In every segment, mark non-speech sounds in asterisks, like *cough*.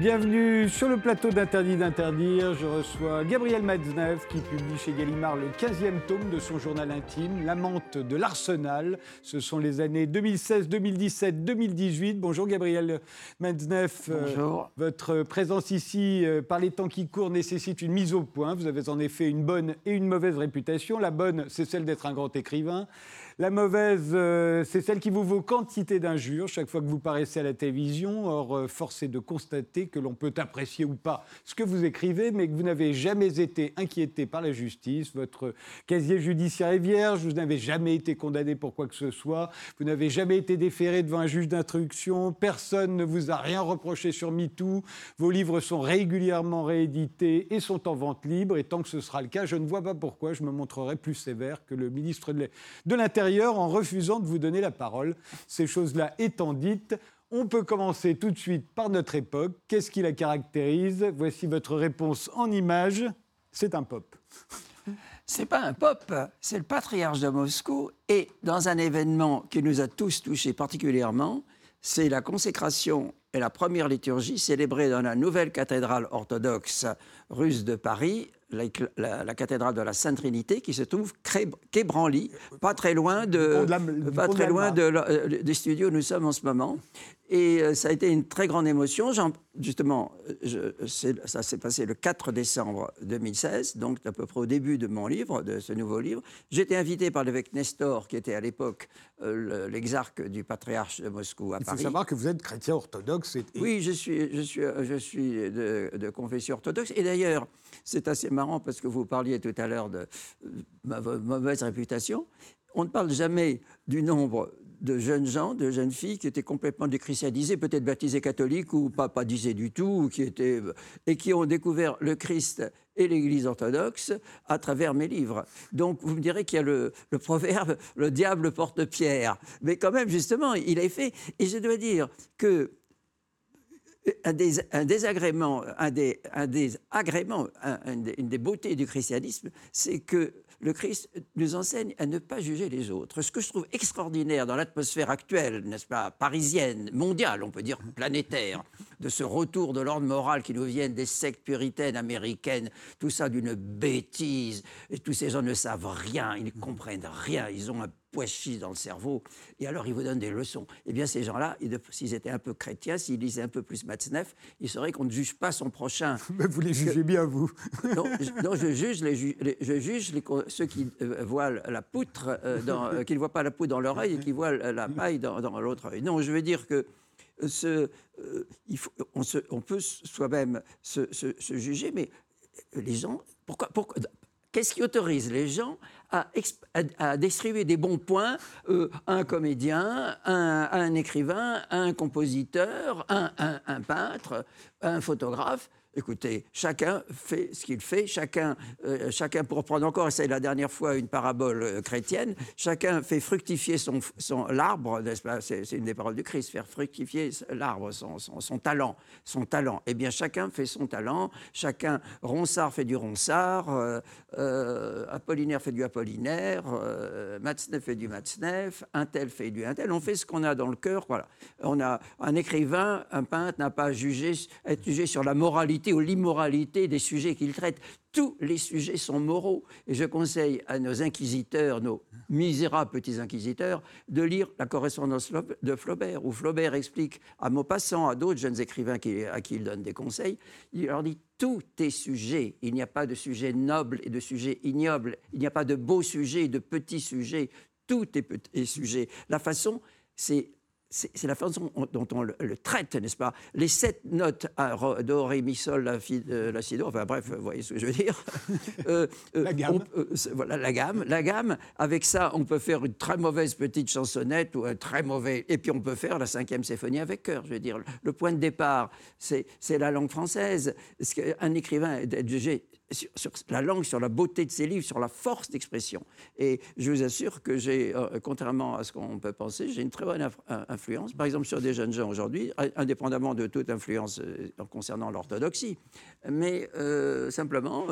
Bienvenue sur le plateau d'Interdit d'interdire. Je reçois Gabriel Matzneff qui publie chez Gallimard le 15e tome de son journal intime, L'amante de l'Arsenal. Ce sont les années 2016, 2017, 2018. Bonjour Gabriel Matzneff. Bonjour. votre présence ici, euh, par les temps qui courent, nécessite une mise au point. Vous avez en effet une bonne et une mauvaise réputation. La bonne, c'est celle d'être un grand écrivain. La mauvaise, euh, c'est celle qui vous vaut quantité d'injures chaque fois que vous paraissez à la télévision. Or, euh, force est de constater que l'on peut apprécier ou pas ce que vous écrivez, mais que vous n'avez jamais été inquiété par la justice. Votre casier judiciaire est vierge, vous n'avez jamais été condamné pour quoi que ce soit, vous n'avez jamais été déféré devant un juge d'instruction, personne ne vous a rien reproché sur MeToo, vos livres sont régulièrement réédités et sont en vente libre, et tant que ce sera le cas, je ne vois pas pourquoi je me montrerai plus sévère que le ministre de l'Intérieur en refusant de vous donner la parole. Ces choses-là étant dites, on peut commencer tout de suite par notre époque. Qu'est-ce qui la caractérise? Voici votre réponse en images. C'est un pop. C'est pas un pop, c'est le patriarche de Moscou. Et dans un événement qui nous a tous touchés particulièrement, c'est la consécration et la première liturgie célébrée dans la nouvelle cathédrale orthodoxe russe de Paris la, cathédrale de la Sainte Trinité qui se trouve quai Branly, pas très loin de, pas très loin de, euh, des studios où nous sommes en ce moment. Et euh, ça a été une très grande émotion. Justement, ça s'est passé le 4 décembre 2016, donc à peu près au début de mon livre, de ce nouveau livre. J'étais invité par l'évêque Nestor, qui était à l'époque euh, l'exarque du patriarche de Moscou à Il Paris. Il faut savoir que vous êtes chrétien orthodoxe. Oui, je suis, je suis, je suis de, confession orthodoxe. Et d'ailleurs, c'est assez marrant parce que vous parliez tout à l'heure de ma mauvaise réputation. On ne parle jamais du nombre de jeunes gens, de jeunes filles qui étaient complètement déchristianisées, peut-être baptisées catholiques ou pas baptisées du tout, qui étaient, et qui ont découvert le Christ et l'Église orthodoxe à travers mes livres. Donc vous me direz qu'il y a le, le, proverbe « le diable porte pierre ». Mais quand même, justement, il a fait. Et je dois dire que un des, désagrément, des, un des agréments, une des beautés du christianisme, c'est que le Christ nous enseigne à ne pas juger les autres. Ce que je trouve extraordinaire dans l'atmosphère actuelle, n'est-ce pas, parisienne, mondiale, on peut dire planétaire, de ce retour de l'ordre moral qui nous vient des sectes puritaines américaines, tout ça d'une bêtise, et tous ces gens ne savent rien, ils ne comprennent rien, ils ont un pois dans le cerveau, et alors ils vous donnent des leçons. Eh bien, ces gens-là, s'ils étaient un peu chrétiens, s'ils lisaient un peu plus Matzneff, ils sauraient qu'on ne juge pas son prochain. *laughs* Mais vous les jugez bien, vous *laughs* non, je, juge, les, je juge les, ceux qui euh, voient la poutre, euh, dans, euh, qui ne voient pas la poutre dans l'oreille et qui voient la paille dans, dans l'autre œil. Non, je veux dire que ce, il faut, on, se, on, peut soi-même se, se, se, juger, mais les gens, pourquoi, pourquoi Qu'est-ce qui autorise les gens à, à, distribuer des bons points euh, à un comédien, à un, écrivain, à un compositeur, à un, peintre, à un photographe Écoutez, chacun fait ce qu'il fait, chacun, euh, chacun, pour prendre encore, et c'est la dernière fois une parabole euh, chrétienne, chacun fait fructifier son, son l'arbre, n'est-ce pas? C'est, une des paroles du Christ, faire fructifier l'arbre, son, son, talent, son talent. Eh bien, chacun fait son talent, chacun, Ronsard fait du Ronsard, euh, Apollinaire fait du Apollinaire, Matzneff fait du Matzneff, un tel fait du un tel. On fait ce qu'on a dans le cœur, voilà. On a un écrivain, un peintre n'a pas à juger, être jugé sur la moralité ou l'immoralité des sujets qu'il traite. Tous les sujets sont moraux. Et je conseille à nos inquisiteurs, nos misérables petits inquisiteurs, de lire la correspondance de Flaubert, où Flaubert explique à Maupassant, à d'autres jeunes écrivains à qui il donne des conseils, il leur dit tout est sujet. Il n'y a pas de sujet noble et de sujet ignoble. Il n'y a pas de beaux sujets et de petits sujets. Tout est, est sujet. La façon, c'est c'est la façon dont on le, traite, n'est-ce pas? Les sept notes à do, ré, mi, sol, la, fi, euh, la, si, do, enfin bref, vous voyez ce que je veux dire. *laughs* Euh, euh, la gamme. voilà, la gamme. La gamme, avec ça, on peut faire une très mauvaise petite chansonnette ou un très mauvais... Et puis on peut faire la cinquième symphonie avec cœur, je veux dire. Le point de départ, c'est la langue française. Un écrivain est jugé sur, la langue, sur la beauté de ses livres, sur la force d'expression. Et je vous assure que j'ai, euh, contrairement à ce qu'on peut penser, j'ai une très bonne influence, par exemple sur des jeunes gens aujourd'hui, indépendamment de toute influence euh, concernant l'orthodoxie. Mais euh, simplement,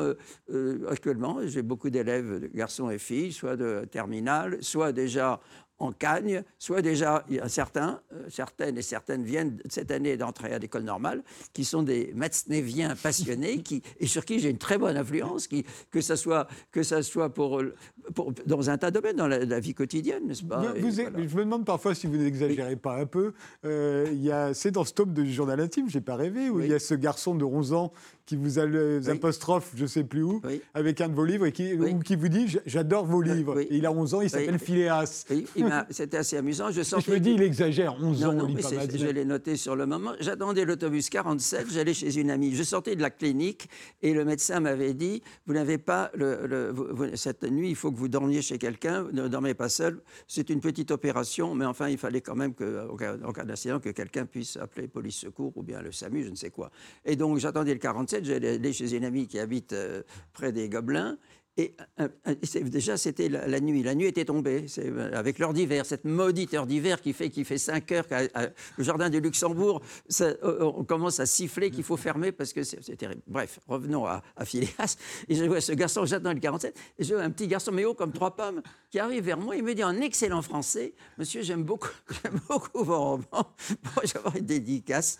actuellement, j'ai beaucoup d'élèves, garçons et filles, soit de terminale, soit déjà en Cagne, soit déjà, il y a certains, euh, certaines et certaines viennent cette année d'entrer à l'école normale, qui sont des Matzneviens passionnés, qui, et sur qui j'ai une très bonne influence, qui, que ce soit, que ça soit pour, pour, dans un tas de domaines, dans la, vie quotidienne, n'est-ce pas? Je me demande parfois si vous n'exagérez pas un peu. Euh, c'est dans ce tome de journal intime, j'ai pas rêvé, où il y a ce garçon de 11 ans qui vous a les apostrophes, je sais plus où, avec un de vos livres, et qui, qui vous dit J'adore vos livres. Et il a 11 ans, il s'appelle Phileas. C'était assez amusant. Je, je me dis, il exagère, 11 ans, non, Je l'ai noté sur le moment. J'attendais l'autobus 47, j'allais chez une amie. Je sortais de la clinique et le médecin m'avait dit Vous n'avez pas, le, cette nuit, il faut que vous dormiez chez quelqu'un, ne dormez pas seul. C'est une petite opération, mais enfin, il fallait quand même, que, au cas, d'accident, que quelqu'un puisse appeler police secours ou bien le SAMU, je ne sais quoi. Et donc, j'attendais le 47 j'allais chez une amie qui habite euh, près des Gobelins. Et euh, euh, déjà, c'était la, nuit. La nuit était tombée. avec l'heure d'hiver, cette maudite heure d'hiver qui fait, qui fait 5 heures. le jardin du Luxembourg, on commence à siffler qu'il faut fermer parce que c'est terrible. Bref, revenons à, à Phileas. Et je vois ce garçon, j'attends le 47, et je vois un petit garçon, mais haut comme trois pommes, qui arrive vers moi. Il me dit en excellent français Monsieur, j'aime beaucoup, *laughs* beaucoup vos romans. Pourrais-je avoir une dédicace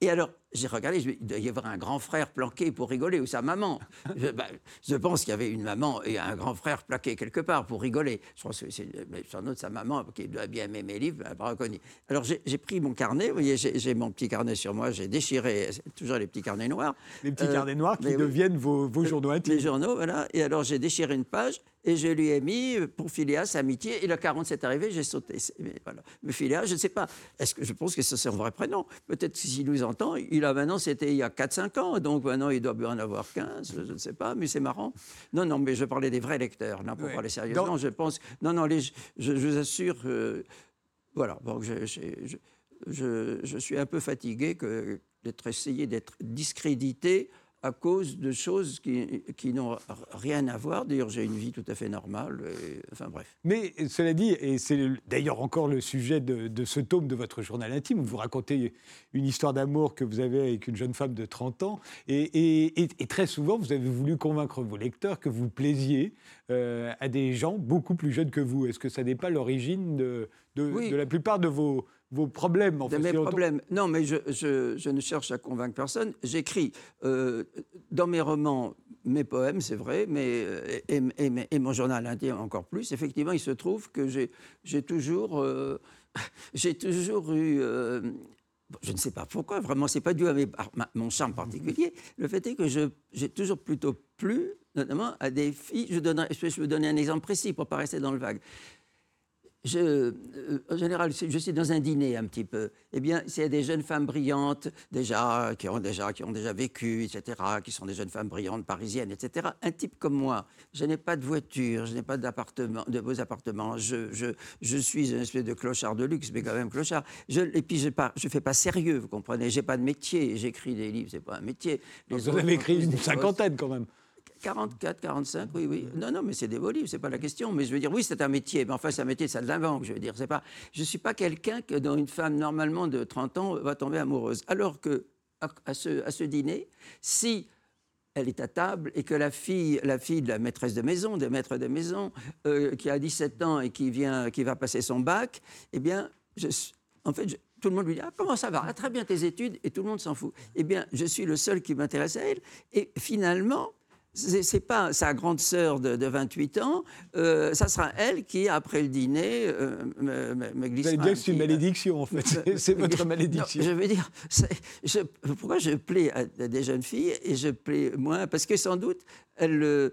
et alors, j'ai regardé, il y avoir un grand frère planqué pour rigoler, ou sa maman. Je, bah, je pense qu'il y avait une maman et un grand frère plaqué quelque part pour rigoler. Je pense que c'est sans doute sa maman qui doit bien aimer mes livres, pas reconnu. Alors, j'ai pris mon carnet, vous voyez, j'ai mon petit carnet sur moi, j'ai déchiré, toujours les petits carnets noirs. Les petits carnets noirs qui deviennent vos, vos journaux intimes. Les journaux, voilà. Et alors, j'ai déchiré une page et je lui ai mis pour Phileas amitié. Et le 47 est arrivé, j'ai sauté. Mais, voilà. Mais Phileas, je ne sais pas. Est-ce que je pense que c'est son vrai prénom Peut-être s'il nous entend, il a maintenant, c'était il y a 4-5 ans, donc maintenant il doit bien en avoir 15, je ne sais pas, mais c'est marrant. Non, non, mais je parlais des vrais lecteurs, là, pour parler sérieusement, je pense. Non, non, les, je, vous assure, voilà, donc je, je, je, suis un peu fatigué d'être essayé d'être discrédité à cause de choses qui, qui n'ont rien à voir. D'ailleurs, j'ai une vie tout à fait normale. enfin bref. Mais cela dit, et c'est d'ailleurs encore le sujet de, ce tome de votre journal intime, où vous racontez une histoire d'amour que vous avez avec une jeune femme de 30 ans. Et, et, très souvent, vous avez voulu convaincre vos lecteurs que vous plaisiez euh, à des gens beaucoup plus jeunes que vous. Est-ce que ça n'est pas l'origine de, de, de la plupart de vos vos problèmes. En de mes problèmes. Non, mais je, je, ne cherche à convaincre personne. J'écris euh, dans mes romans mes poèmes, c'est vrai, mais euh, et, et, mon journal intime encore plus. Effectivement, il se trouve que j'ai toujours, euh, *laughs* j'ai toujours eu. je ne sais pas pourquoi, vraiment, c'est pas dû à, mon charme particulier. Le fait est que j'ai toujours plutôt plu, notamment à des filles. Je, donnerai, je vais vous donner un exemple précis pour ne pas rester dans le vague je, euh, en général, je suis dans un dîner un petit peu. Eh bien, c'est des jeunes femmes brillantes, déjà, qui ont déjà, qui ont déjà vécu, etc., qui sont des jeunes femmes brillantes, parisiennes, etc. Un type comme moi, je n'ai pas de voiture, je n'ai pas d'appartement, de beaux appartements. Je, je, je, suis une espèce de clochard de luxe, mais quand même clochard. Je, et puis, je ne fais pas sérieux, vous comprenez. J'ai pas de métier. J'écris des livres, c'est pas un métier. vous en avez écrit une cinquantaine quand même. 44, 45, oui, oui. Non, non, mais c'est livres, c'est pas la question. Mais je veux dire, oui, c'est un métier. Mais enfin, c'est un métier, ça l'invente, je veux dire. C'est pas, je suis pas quelqu'un que, dont une femme, normalement, de 30 ans, va tomber amoureuse. Alors que, à, ce, à ce dîner, si elle est à table et que la fille, la fille de la maîtresse de maison, des maîtres de maison, euh, qui a 17 ans et qui, vient, qui va passer son bac, eh bien, en fait, tout le monde lui dit ah, Comment ça va? Ah, Très bien tes études, et tout le monde s'en fout. Eh bien, je suis le seul qui m'intéresse à elle. Et finalement, c'est pas sa grande sœur de, 28 ans, euh, ça sera elle qui, après le dîner, euh, me, me, glisse. Vous allez dire que c'est une malédiction, en fait. *laughs* c'est votre malédiction. je veux dire, pourquoi je plais à, des jeunes filles et je plais moins? Parce que sans doute, elles,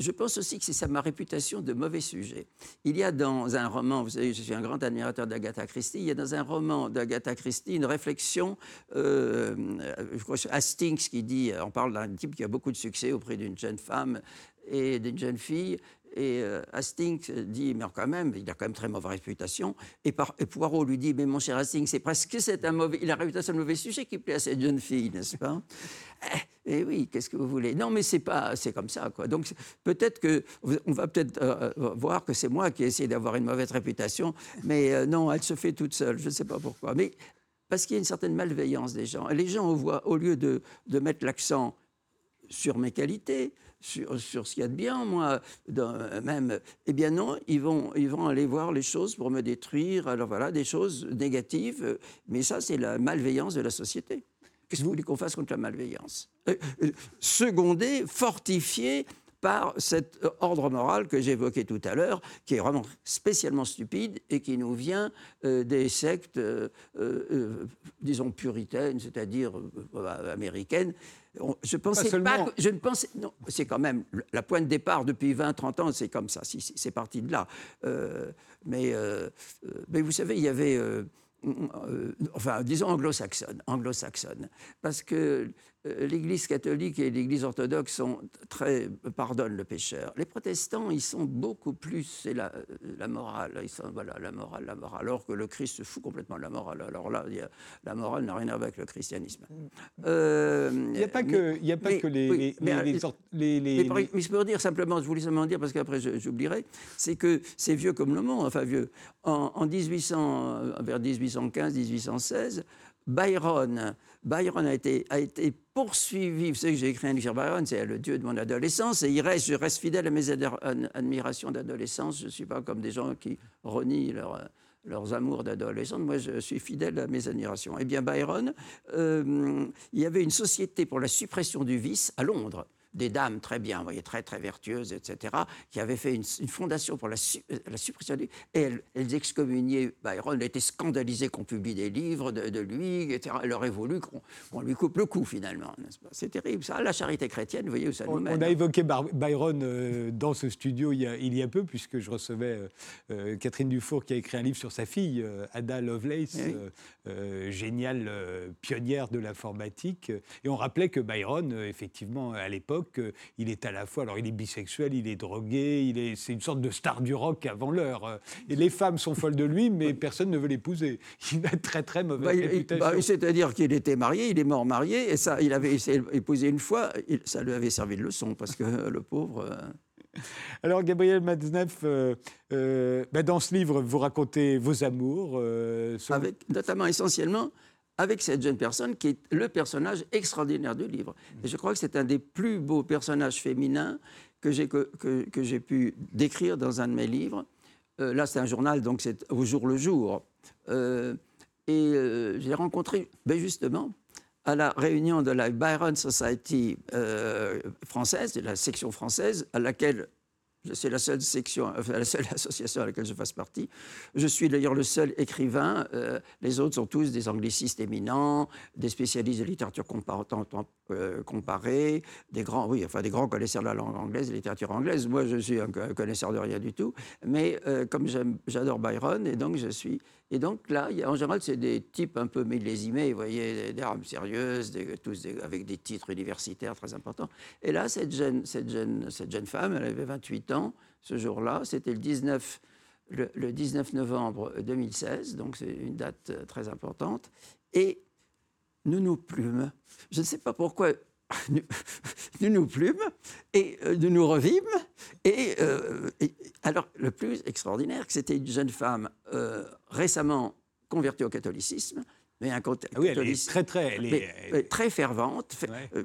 je pense aussi que c'est ça ma réputation de mauvais sujet. Il y a dans un roman, vous savez, je suis un grand admirateur d'Agatha Christie, il y a dans un roman d'Agatha Christie une réflexion, euh, je crois Hastings qui dit, on parle d'un type qui a beaucoup de succès auprès d'une jeune femme et d'une jeune fille, et euh, Hastings dit, mais quand même, il a quand même très mauvaise réputation. Et, Poirot lui dit, mais mon cher Hastings, c'est presque c'est un mauvais, réputation de mauvais sujet qui plaît à cette jeune fille, n'est-ce pas? Eh, oui, qu'est-ce que vous voulez? Non, mais c'est pas, c'est comme ça, quoi. Donc peut-être que on va peut-être euh, euh, voir que c'est moi qui ai essayé d'avoir une mauvaise réputation, mais non, elle se fait toute seule. Je ne sais pas pourquoi, mais parce qu'il y a une certaine malveillance des gens. Les gens, au lieu de, mettre l'accent sur mes qualités, sur, ce qu'il y a de bien, moi, même. Eh bien non, ils vont, ils vont aller voir les choses pour me détruire. Alors voilà, des choses négatives. Mais ça, c'est la malveillance de la société. Qu'est-ce que vous voulez qu'on fasse contre la malveillance? euh, euh, Secondé, fortifié par cet ordre moral que j'évoquais tout à l'heure, qui est vraiment spécialement stupide et qui nous vient euh, des sectes, disons, puritaines, c'est-à-dire américaines, je pensais pas, je ne pensais non, c'est quand même la pointe de départ depuis 20-30 ans, c'est comme ça, c'est parti de là. Euh, mais, euh, euh, mais vous savez, il y avait, enfin, disons anglo-saxonne, anglo-saxonne, parce que euh, l'Église catholique et l'Église orthodoxe sont très pardonnent le pécheur. Les protestants, ils sont beaucoup plus c'est la, la, morale. Ils sont voilà la morale, la morale. Alors que le Christ se fout complètement de la morale. Alors là, la morale n'a rien à voir avec le christianisme. Euh, il n'y a pas que, il y a pas que les, les, mais, les, les, mais, je peux dire simplement, je voulais simplement dire parce qu'après j'oublierai, c'est que c'est vieux comme le monde, enfin vieux. En, en 1800, vers 1815, 1816. Byron, Byron a été, a été poursuivi. Vous savez que j'ai écrit un livre Byron, c'est le dieu de mon adolescence, et il reste, je reste fidèle à mes admirations d'adolescence. Je ne suis pas comme des gens qui renient leurs amours d'adolescence. Moi, je suis fidèle à mes admirations. Eh bien, Byron, euh, il y avait une société pour la suppression du vice à Londres des dames très bien, vous voyez, très très vertueuses, etc., qui avaient fait une, fondation pour la, la, suppression du... Et elles, elles excommuniaient Byron, elles étaient scandalisées qu'on publie des livres de, lui, etc. Elle aurait voulu qu'on lui coupe le cou, finalement. C'est terrible, ça. La charité chrétienne, vous voyez où ça nous mène. On a évoqué Byron euh, dans ce studio il y, a, il y, a, peu, puisque je recevais euh, euh, Catherine Dufour qui a écrit un livre sur sa fille, Ada Lovelace, géniale pionnière de l'informatique. Et on rappelait que Byron, effectivement, à l'époque, il est à la fois, alors il est bisexuel, il est drogué, il est, c'est une sorte de star du rock avant l'heure. Et les femmes sont folles de lui, mais personne ne veut l'épouser. Il a très très mauvaise bah. Bah, c'est-à-dire qu'il était marié, il est mort marié, et ça, il avait essayé d'épouser une fois, ça lui avait servi de leçon, parce que le pauvre. Euh, alors, Gabriel Matzneff, euh, euh, bah, dans ce livre, vous racontez vos amours. Avec, notamment, essentiellement, avec cette jeune personne qui est le personnage extraordinaire du livre. Je crois que c'est un des plus beaux personnages féminins que j'ai pu décrire dans un de mes livres. Euh, là, c'est un journal, donc c'est au jour le jour. Euh, et euh, j'ai rencontré, ben justement, à la réunion de la Byron Society française, de la section française, à laquelle c'est la seule section, la seule *laughs* association à laquelle je fasse partie. Je suis d'ailleurs le seul écrivain. Euh, les autres sont tous des anglicistes éminents, des spécialistes de littérature euh, comparée, des grands, oui, enfin des grands connaisseurs de la langue anglaise, de la littérature anglaise. Moi, je suis un connaisseur de rien du tout. Mais euh, comme j'adore Byron, et donc je suis et donc là, en général, c'est des types un peu millésimés, vous voyez, des rames sérieuses, tous avec des titres universitaires très importants. Et là, cette jeune, cette jeune, cette jeune femme, elle avait 28 ans ce jour-là, c'était le 19, le, 19 novembre 2016, donc c'est une date euh, très importante. Et nous plumes. Je ne sais pas pourquoi nous nous plumes et euh, nous nous revîmes. Euh, et, alors, le plus extraordinaire, c'était une jeune femme euh, récemment convertie au catholicisme, mais un ah oui, elle est très très, elle très fervente,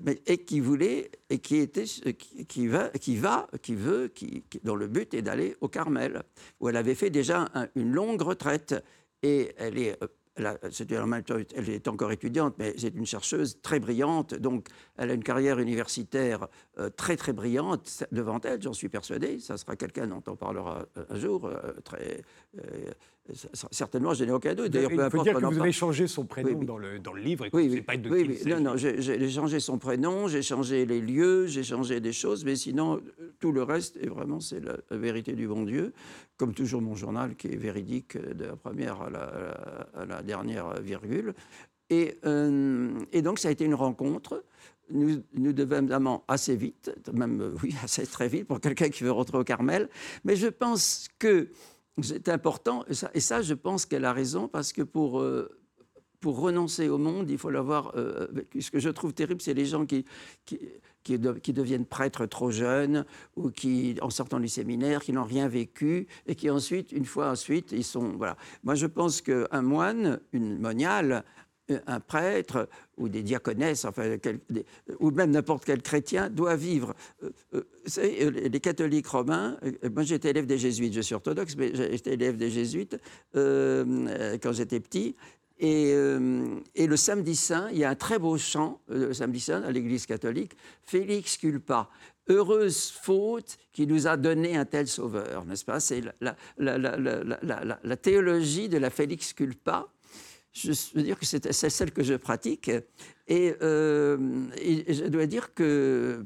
mais, et qui voulait et qui était, qui, va, qui va, qui veut, qui, dont le but est d'aller au Carmel, où elle avait fait déjà une longue retraite et elle est elle, est encore étudiante, mais c'est une chercheuse très brillante, donc elle a une carrière universitaire euh, très très brillante devant elle, j'en suis persuadé. Ça sera quelqu'un dont on parlera euh, un jour, euh, très, certainement, je n'ai aucun doute. D'ailleurs, peu importe. Dire que vous avez changé son prénom Dans, le, dans le livre, et oui, pas de oui, non, non, j'ai changé son prénom, j'ai changé les lieux, j'ai changé des choses, mais sinon, tout le reste, et vraiment, c'est la, vérité du bon Dieu, comme toujours mon journal qui est véridique de la première à la, à la dernière virgule. Et, et, donc, ça a été une rencontre nous, nous devons assez vite, même euh, oui, *laughs* assez très vite pour quelqu'un qui veut rentrer au Carmel. Mais je pense que c'est important, et ça, je pense qu'elle a raison, parce que pour, euh, pour renoncer au monde, il faut l'avoir. Euh, ce que je trouve terrible, c'est les gens qui, qui, deviennent prêtres trop jeunes, ou qui, en sortant du séminaire, qui n'ont rien vécu, et qui ensuite, une fois ensuite, ils sont. Voilà. Moi, je pense qu'un moine, une moniale, un prêtre ou des diaconesses, enfin, ou même n'importe quel chrétien, doit vivre. les catholiques romains, moi j'étais élève des jésuites, je suis orthodoxe, mais j'étais élève des jésuites quand j'étais petit. Et, le samedi saint, il y a un très beau chant, le samedi saint, à l'église catholique, Félix culpa. Heureuse faute qui nous a donné un tel sauveur, n'est-ce pas? C'est la, la, théologie de la Félix culpa je veux dire que c'est celle que je pratique. Euh, et, je dois dire que.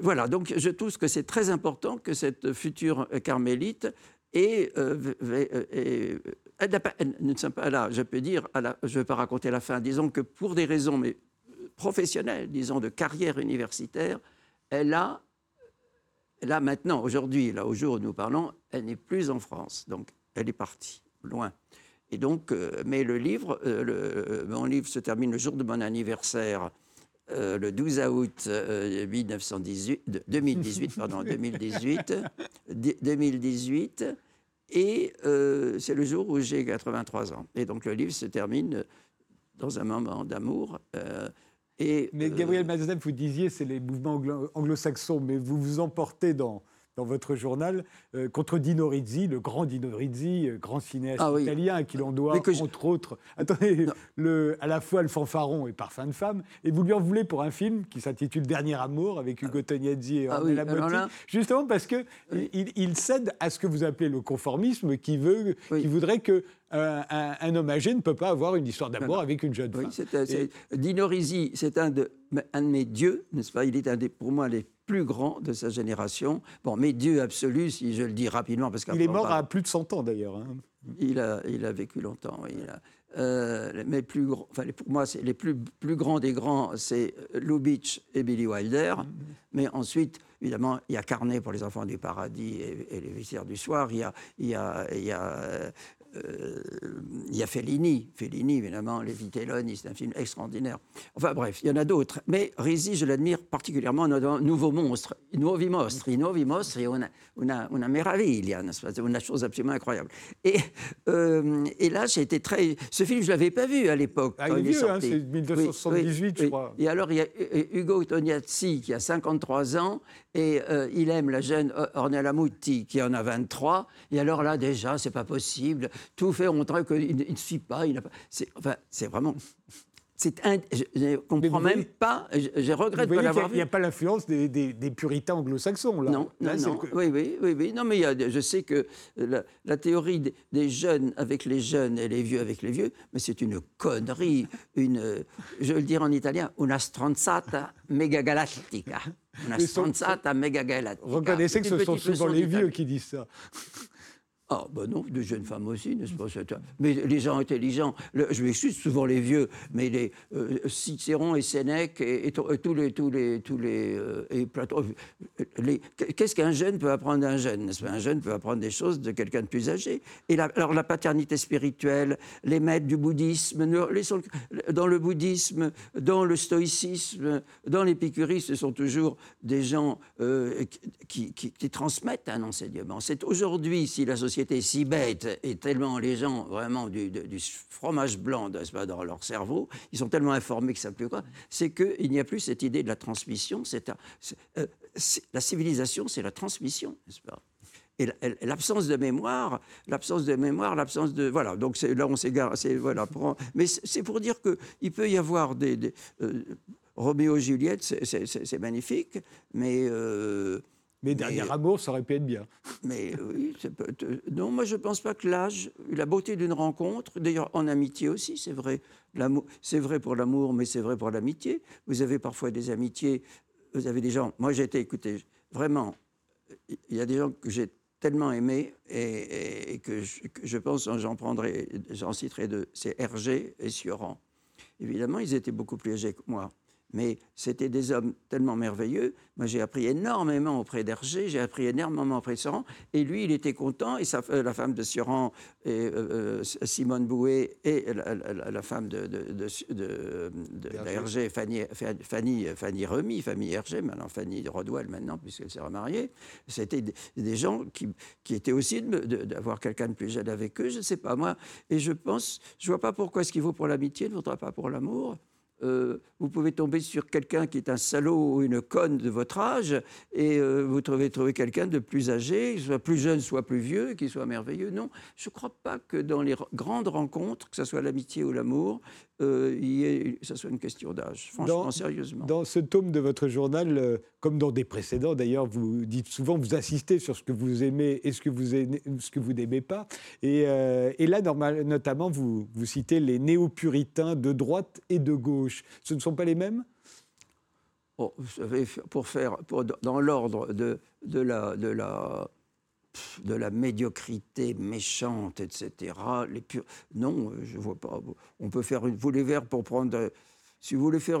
Voilà, donc je trouve que c'est très important que cette future carmélite et, euh, euh, elle, ne sommes pas là, je peux dire, je ne vais pas raconter la fin, disons que pour des raisons mais, professionnelles, disons de carrière universitaire, elle a, là maintenant, aujourd'hui, là au jour où nous parlons, elle n'est plus en France, donc elle est partie, loin. Et donc, euh, mais le livre, euh, le, euh, mon livre se termine le jour de mon anniversaire, le 12 août 1918, 2018, pardon, 2018, 2018, et c'est le jour où j'ai 83 ans. Et donc le livre se termine dans un moment d'amour. et, mais Gabriel Mazda, vous disiez c'est les mouvements anglo-saxons, mais vous vous emportez dans dans votre journal euh, contre Dino Rizzi, le grand Dino Rizzi, euh, grand cinéaste ah italien à qui l'on doit, entre autres, attendez, le, à la fois le fanfaron et Parfum de femme. Et vous lui en voulez pour un film qui s'intitule Dernier amour avec Hugo Tognazzi et ah Ornella justement parce que il, cède à ce que vous appelez le conformisme, qui veut, qui voudrait que euh, un, homme âgé ne peut pas avoir une histoire d'amour avec une jeune femme. Dino Rizzi, c'est un de, un de mes dieux, n'est-ce pas? Il est un des, pour moi les plus grand de sa génération. Bon, mais Dieu absolu, si je le dis rapidement, parce qu'il est mort à plus de 100 ans d'ailleurs. Hein. Il, a, il a vécu longtemps. Il a, euh, mais plus enfin, pour moi, les plus, plus grands des grands, c'est Lubitsch et Billy Wilder. Mm-hmm. Mais ensuite, évidemment, il y a Carnet pour les enfants du paradis et, les vicières du soir. Il y a, il y a, il y a il y a Fellini, Fellini évidemment, Les Vitelloni, c'est un film extraordinaire. Enfin bref, il y en a d'autres. Mais Rizzi, je l'admire particulièrement dans Nouveau Monstre, Nuovi Mostri, Nuovi Mostri, una, una, una meraviglia, une chose absolument incroyable. Et, euh, et là, j'ai été très... Ce film, je ne l'avais pas vu à l'époque. Ah, il est vieux, hein, c'est 1978, je crois. Et alors, il y a Hugo Tognazzi, qui a 53 ans, et euh, il aime la jeune Ornella Muti, qui en a 23. Et alors là, déjà, c'est pas possible tout faire montrer qu'il ne, suit pas. Il pas c'est, enfin, c'est vraiment. C'est je ne comprends même pas, je, regrette de pas l'avoir. Il n'y a, pas l'influence des, puritains anglo-saxons, là. Non, non, non. Oui, oui, oui, oui, Non, mais il y a, je sais que la, théorie des, jeunes avec les jeunes et les vieux avec les vieux, mais c'est une connerie, une, je vais le dire en italien, una stronzata megagalattica. Una stronzata megagalattica. Reconnaissez que ce sont souvent les vieux qui disent ça. Ah, ben non, de jeunes femmes aussi, n'est-ce pas Mais les gens intelligents, je m'excuse, souvent les vieux, mais les euh, Cicéron et Sénèque et, tous les. Tous les, tous les, euh, et Platon, Qu'est-ce qu'un jeune peut apprendre d'un jeune Un jeune peut apprendre des choses de quelqu'un de plus âgé. Et alors la paternité spirituelle, les maîtres du bouddhisme, dans le bouddhisme, dans le stoïcisme, dans l'épicurisme, ce sont toujours des gens euh, qui, qui transmettent un enseignement. C'est aujourd'hui, si la société était si bête et tellement les gens vraiment du, fromage blanc dans leur cerveau, ils sont tellement informés que ça plus quoi, c'est qu'il n'y a plus cette idée de la transmission. C'est, euh, la civilisation, c'est la transmission, n'est-ce pas? Et l'absence de mémoire, l'absence de mémoire, l'absence de voilà. Donc là on s'égare, voilà. mais c'est pour dire que il peut y avoir des, euh, Roméo et Juliette, c'est magnifique, mais euh, mais dernier amour, ça aurait pu être bien. Mais oui, non, moi je ne pense pas que l'âge, la beauté d'une rencontre, d'ailleurs en amitié aussi, c'est vrai. C'est vrai pour l'amour, mais c'est vrai pour l'amitié. Vous avez parfois des amitiés, vous avez des gens. Moi j'ai été, écoutez, vraiment, il y a des gens que j'ai tellement aimés et, que, je, pense, j'en prendrai, j'en citerai deux, c'est Hergé et Sioran. Évidemment, ils étaient beaucoup plus âgés que moi. Mais c'était des hommes tellement merveilleux. Moi, j'ai appris énormément auprès d'Hergé, j'ai appris énormément auprès de Sioran, et lui, il était content, et euh, la femme de Sioran, et, euh, Simone Bouet, et la, femme de, d'Hergé, Fanny, Fanny, Fanny Remy, Fanny Hergé, maintenant Fanny Rodwell, maintenant, puisqu'elle s'est remariée, c'était des, gens qui, qui, étaient aussi d'avoir quelqu'un de plus jeune avec eux, je ne sais pas, moi, et je pense, je ne vois pas pourquoi ce qu'il vaut pour l'amitié ne vaudra pas pour l'amour. Euh, vous pouvez tomber sur quelqu'un qui est un salaud ou une conne de votre âge, et euh, vous trouvez trouver quelqu'un de plus âgé, soit plus jeune, soit plus vieux, qui soit merveilleux. Non, je ne crois pas que dans les grandes rencontres, que ce soit l'amitié ou l'amour, euh, ça soit une question d'âge, franchement, sérieusement. Dans ce tome de votre journal, euh, comme dans des précédents d'ailleurs, vous dites souvent, vous insistez sur ce que vous aimez et ce que vous, aimez, ce que vous n'aimez pas. Et, euh, et là, normal, notamment, vous, vous citez les néo-puritains de droite et de gauche. Ce ne sont pas les mêmes? Oh, vous savez, pour faire, pour, dans l'ordre de, de, la, de la de la médiocrité méchante, etc. Les Non, je vois pas. On peut faire une. Vous les verres pour prendre. Si vous voulez faire.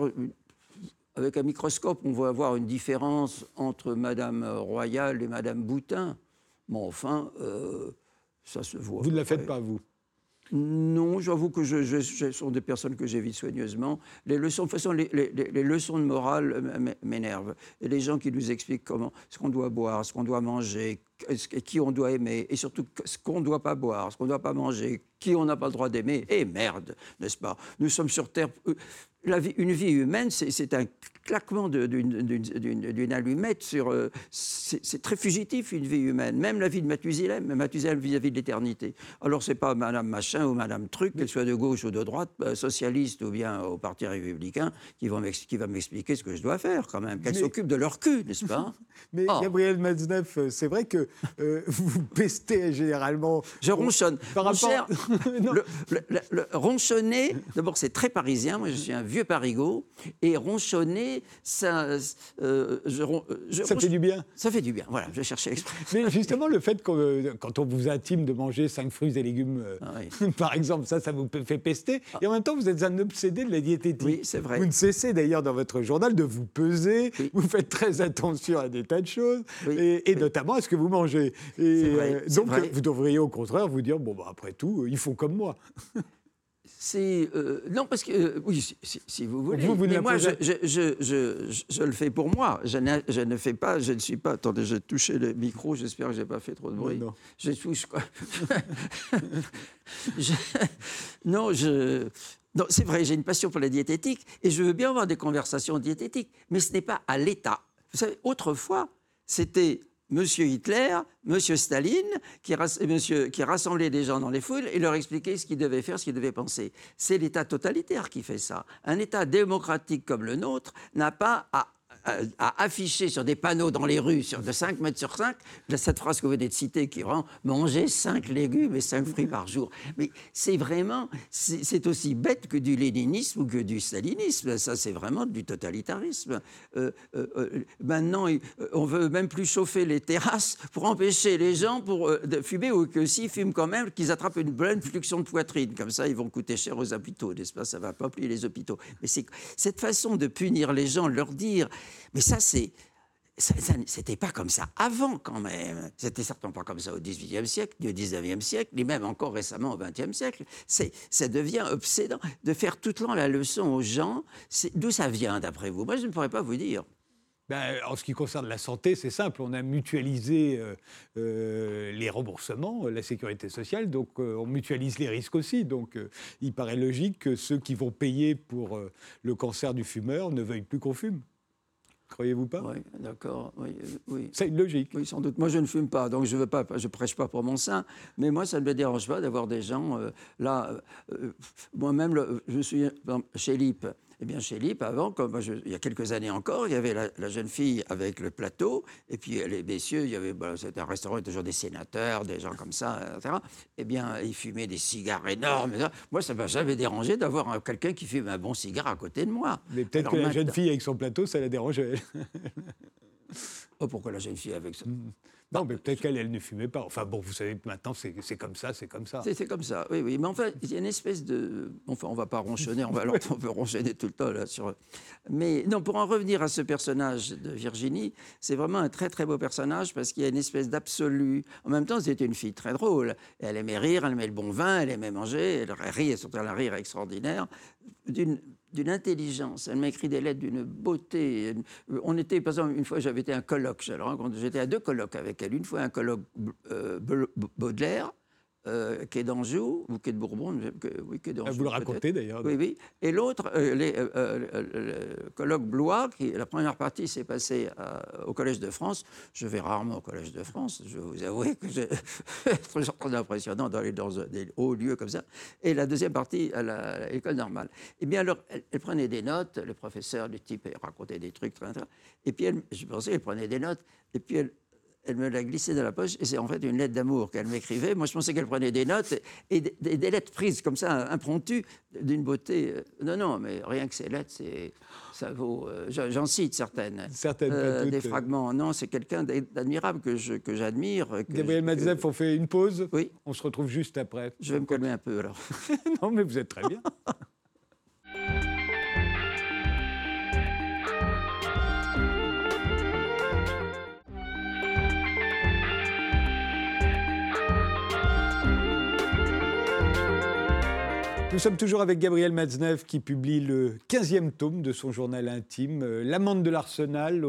Avec un microscope, on va avoir une différence entre Madame Royale et Madame Boutin. Mais enfin, euh, ça se voit. Vous ne la faites pas, vous non, j'avoue que je, ce sont des personnes que j'évite soigneusement. Les leçons, de façon, les, leçons de morale m'énervent. Et les gens qui nous expliquent comment, ce qu'on doit boire, ce qu'on doit manger, qui on doit aimer, et surtout ce qu'on ne doit pas boire, ce qu'on ne doit pas manger, qui on n'a pas le droit d'aimer. Et merde, n'est-ce pas? Nous sommes sur Terre. Euh, la vie, une vie humaine, c'est un claquement d'une allumette sur. Euh, c'est très fugitif une vie humaine. Même la vie de Mathusalem, Mathusalem vis-à-vis de l'éternité. Alors c'est pas Madame Machin ou Madame Truc, qu'elle soit de gauche ou de droite, euh, socialiste ou bien au Parti républicain, qui, vont qui va m'expliquer ce que je dois faire quand même. Qu'elle s'occupe de leur cul, n'est-ce pas? *laughs* Mais oh. Gabriel Matzneff, c'est vrai que *laughs* vous pestez généralement. Je ronchonne. Par rapport... *laughs* le, le, ronchonner, d'abord c'est très parisien. Moi je suis un vieux parigot et ronchonner, ça, euh, je, je, ça fait du bien. Ça fait du bien. Voilà, je cherchais l'expression. Mais justement, le fait que euh, quand on vous intime de manger cinq fruits et légumes, euh, ah *laughs* par exemple, ça, ça vous fait pester. Ah. Et en même temps, vous êtes un obsédé de la diététique. Oui, c'est vrai. Vous ne cessez d'ailleurs dans votre journal de vous peser. Vous faites très attention à des tas de choses, et, notamment à ce que vous mangez. Et donc, vous devriez au contraire vous dire bon, bah, après tout, ils font comme moi. *laughs* C'est euh, non parce que euh, oui, si, vous voulez. Vous, mais moi, je, je, je, je, le fais pour moi. Je ne, je ne fais pas. Je ne suis pas. Attendez, j'ai touché le micro. J'espère que j'ai pas fait trop de bruit. Non, Je touche quoi. *laughs* non, je. Non, c'est vrai. J'ai une passion pour la diététique et je veux bien avoir des conversations diététiques, mais ce n'est pas à l'État. Vous savez, autrefois, c'était Monsieur Hitler, Monsieur Staline, qui, monsieur, qui rassemblait des gens dans les foules et leur expliquait ce qu'ils devaient faire, ce qu'ils devaient penser. C'est l'État totalitaire qui fait ça. Un État démocratique comme le nôtre n'a pas à à afficher sur des panneaux dans les rues sur de 5 mètres sur 5 cette phrase que vous venez de citer qui rend manger 5 légumes et 5 fruits par jour. Mais c'est vraiment, c'est aussi bête que du léninisme ou que du stalinisme. Ça, c'est vraiment du totalitarisme. Euh, euh, euh, maintenant, on veut même plus chauffer les terrasses pour empêcher les gens pour, de fumer ou que s'ils fument quand même, qu'ils attrapent une bonne fluxion de poitrine. Comme ça, ils vont coûter cher aux hôpitaux, n'est-ce pas? Ça va pas plier les hôpitaux. Mais c'est cette façon de punir les gens, leur dire mais ça, c'est. C'était pas comme ça avant, quand même. C'était certainement pas comme ça au XVIIIe siècle, au XIXe siècle, ni même encore récemment au XXe siècle. Ça devient obsédant de faire tout le temps la leçon aux gens. D'où ça vient, d'après vous? Moi, je ne pourrais pas vous dire. Ben, en ce qui concerne la santé, c'est simple. On a mutualisé euh, euh, les remboursements, la sécurité sociale, donc euh, on mutualise les risques aussi. Donc il paraît logique que ceux qui vont payer pour le cancer du fumeur ne veuillent plus qu'on fume. Croyez-vous pas Oui, d'accord. Oui, oui. C'est une logique. Oui, sans doute. Moi, je ne fume pas, donc je ne pas, je prêche pas pour mon sein. Mais moi, ça ne me dérange pas d'avoir des gens là. Moi-même, je suis chez LIP. Eh bien, chez LIP, avant, comme il y a quelques années encore, il y avait la, jeune fille avec le plateau, et puis les messieurs, il y avait, c'était un restaurant, toujours des sénateurs, des gens comme ça, etc. Eh bien, ils fumaient des cigares énormes. Moi, ça ne m'a jamais dérangé d'avoir quelqu'un qui fume un bon cigare à côté de moi. Mais peut-être que la jeune fille avec son plateau, ça la dérangeait. oh, pourquoi la jeune fille avec ça Non, mais peut-être qu'elle, elle ne fumait pas. Enfin bon, vous savez, maintenant, c'est comme ça, c'est comme ça. C'est comme ça, oui, oui. Mais enfin, il y a une espèce de... Enfin, on ne va pas ronchonner, on, va, *laughs* on peut ronchonner tout le temps là sur... Mais non, pour en revenir à ce personnage de Virginie, c'est vraiment un très, très beau personnage parce qu'il y a une espèce d'absolu. En même temps, c'était une fille très drôle. Elle aimait rire, elle aimait le bon vin, elle aimait manger, elle riait, surtout un rire extraordinaire, d'une d'une intelligence. Elle m'a écrit des lettres d'une beauté. On était, par exemple, une fois, j'avais été à un colloque. J'étais à deux colloques avec elle. Une fois, un colloque euh, Baudelaire, euh, qui est d'Anjou, ou qui est de Bourbon, oui, qui est d'Anjou. Vous le racontez d'ailleurs. Oui, oui. Et l'autre, euh, le colloque Blois, qui, la première partie s'est passée au Collège de France. Je vais rarement au Collège de France, je vais vous avouer que c'est *laughs* très impressionnant d'aller dans des hauts lieux comme ça. Et la deuxième partie à l'école normale. Eh bien, alors, elle, prenait des notes, le professeur, le type, racontait des trucs, et puis elle, je pensais qu'elle prenait des notes, et puis elle, elle me l'a glissée dans la poche et c'est en fait une lettre d'amour qu'elle m'écrivait. Moi, je pensais qu'elle prenait des notes et des, lettres prises comme ça, impromptues, d'une beauté. Euh, non, non, mais rien que ces lettres, c'est, ça vaut. Euh, j'en cite certaines. Certaines, euh, Des fragments. Non, c'est quelqu'un d'admirable que, je, que j'admire. Gabriel Matzef, on fait une pause. Oui. On se retrouve juste après. Je vais me calmer un peu alors. *laughs* non, mais vous êtes très bien. *laughs* Nous sommes toujours avec Gabriel Matzneff qui publie le 15e tome de son journal intime, euh, L'amende de l'Arsenal,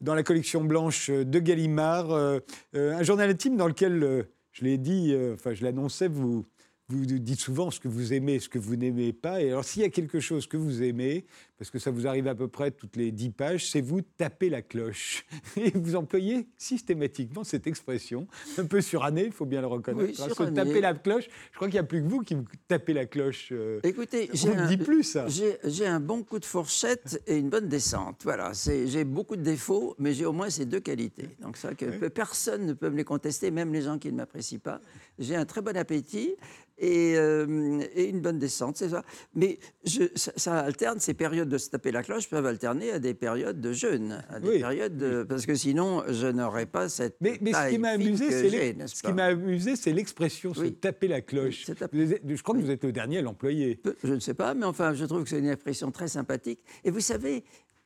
dans la collection blanche de Gallimard. Euh, euh, un journal intime dans lequel, je l'ai dit, enfin je l'annonçais, vous, vous dites souvent ce que vous aimez, ce que vous n'aimez pas. Et alors, s'il y a quelque chose que vous aimez, parce que ça vous arrive à peu près toutes les dix pages, c'est vous taper la cloche. *laughs* Et vous employez systématiquement cette expression, un peu surannée, il faut bien le reconnaître. Oui, taper la cloche, je crois qu'il n'y a plus que vous qui tapez la cloche. Euh, Écoutez, j'ai un, plus ça. J'ai un bon coup de fourchette et une bonne descente. Voilà, j'ai beaucoup de défauts, mais j'ai au moins ces deux qualités. Donc ça, que personne ne peut me les contester, même les gens qui ne m'apprécient pas. J'ai un très bon appétit euh, et, une bonne descente, c'est ça. Mais je, ça, alterne, ces périodes de se taper la cloche peuvent alterner à des périodes de jeûne, à des périodes parce que sinon, je n'aurais pas cette. Mais, mais ce qui m'a amusé, c'est ce qui m'a amusé, c'est l'expression se taper la cloche. Je crois que vous êtes le dernier à l'employer. Je ne sais pas, mais enfin, je trouve que c'est une expression très sympathique. Et vous savez,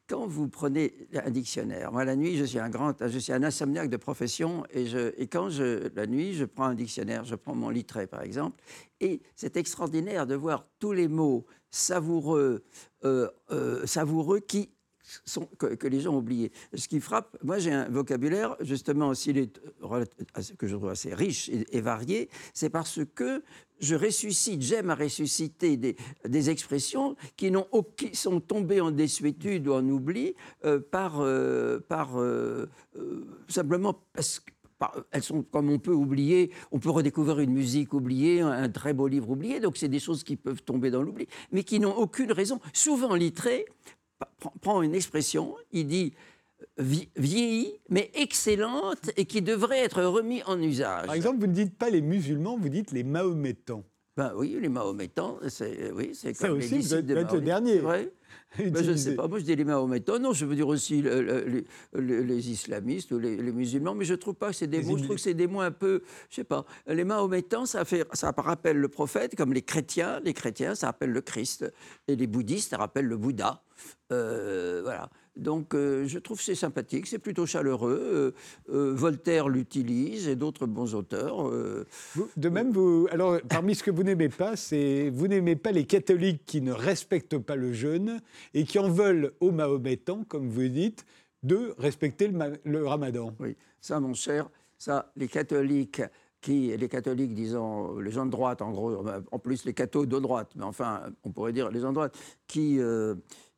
quand vous prenez un dictionnaire, moi la nuit, je suis un grand, je suis un insomniaque de profession, et, je, et quand je, la nuit, je prends un dictionnaire, je prends mon littré par exemple, et c'est extraordinaire de voir tous les mots savoureux, euh, euh, savoureux qui sont, que, les gens ont oubliés. Ce qui frappe, moi j'ai un vocabulaire justement aussi que je trouve assez riche et, varié, c'est parce que je ressuscite, j'aime à ressusciter des, des expressions qui, qui, sont tombées en désuétude ou en oubli euh, par, par simplement parce que elles sont comme on peut oublier, on peut redécouvrir une musique oubliée, un, très beau livre oublié, donc c'est des choses qui peuvent tomber dans l'oubli, mais qui n'ont aucune raison. Souvent, Littré prend une expression, il dit vieillie, mais excellente, et qui devrait être remis en usage. Par exemple, vous ne dites pas les musulmans, vous dites les mahométans. Ben oui, les mahométans, c'est oui, c'est comme aussi, les disciples de le dernier. *laughs* Ben, je ne sais pas. Moi, je dis les mahométans. Non, je veux dire aussi les, islamistes ou les, musulmans. Mais je ne trouve pas que c'est des mots. Je trouve que c'est des mots un peu. Je sais pas. Les mahométans, ça, fait, ça rappelle le prophète, comme les chrétiens. Les chrétiens, ça rappelle le Christ. Et les bouddhistes, ça rappelle le Bouddha. Euh, voilà. Donc euh, je trouve c'est sympathique, c'est plutôt chaleureux. Euh, Voltaire l'utilise et d'autres bons auteurs. de même, vous, alors parmi ce que vous n'aimez pas, c'est vous n'aimez pas les catholiques qui ne respectent pas le jeûne et qui en veulent aux mahométans, comme vous dites, de respecter le, ramadan. Oui, ça mon cher, ça les catholiques qui, les catholiques, disons, les gens de droite, en gros, en plus les cathos de droite, mais enfin, on pourrait dire les gens de droite, qui,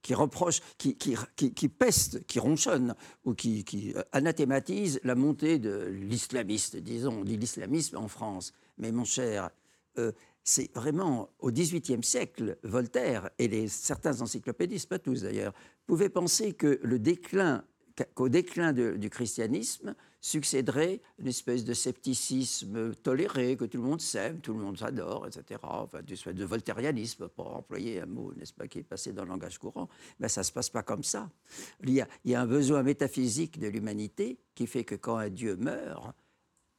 qui reproche, qui, qui, peste, qui ronchonne ou qui, qui anathématise la montée de l'islamiste, disons, de l'islamisme en France. Mais mon cher, euh, c'est vraiment au XVIIIe siècle, Voltaire et certains encyclopédistes, pas tous d'ailleurs, pouvaient penser que le déclin, qu'au déclin du christianisme succéderait une espèce de scepticisme toléré, que tout le monde s'aime, tout le monde s'adore, etc. Enfin, espèce de voltairianisme, pour employer un mot, n'est-ce pas, qui est passé dans le langage courant. Mais ça ne se passe pas comme ça. Il y, a, un besoin métaphysique de l'humanité qui fait que quand un Dieu meurt,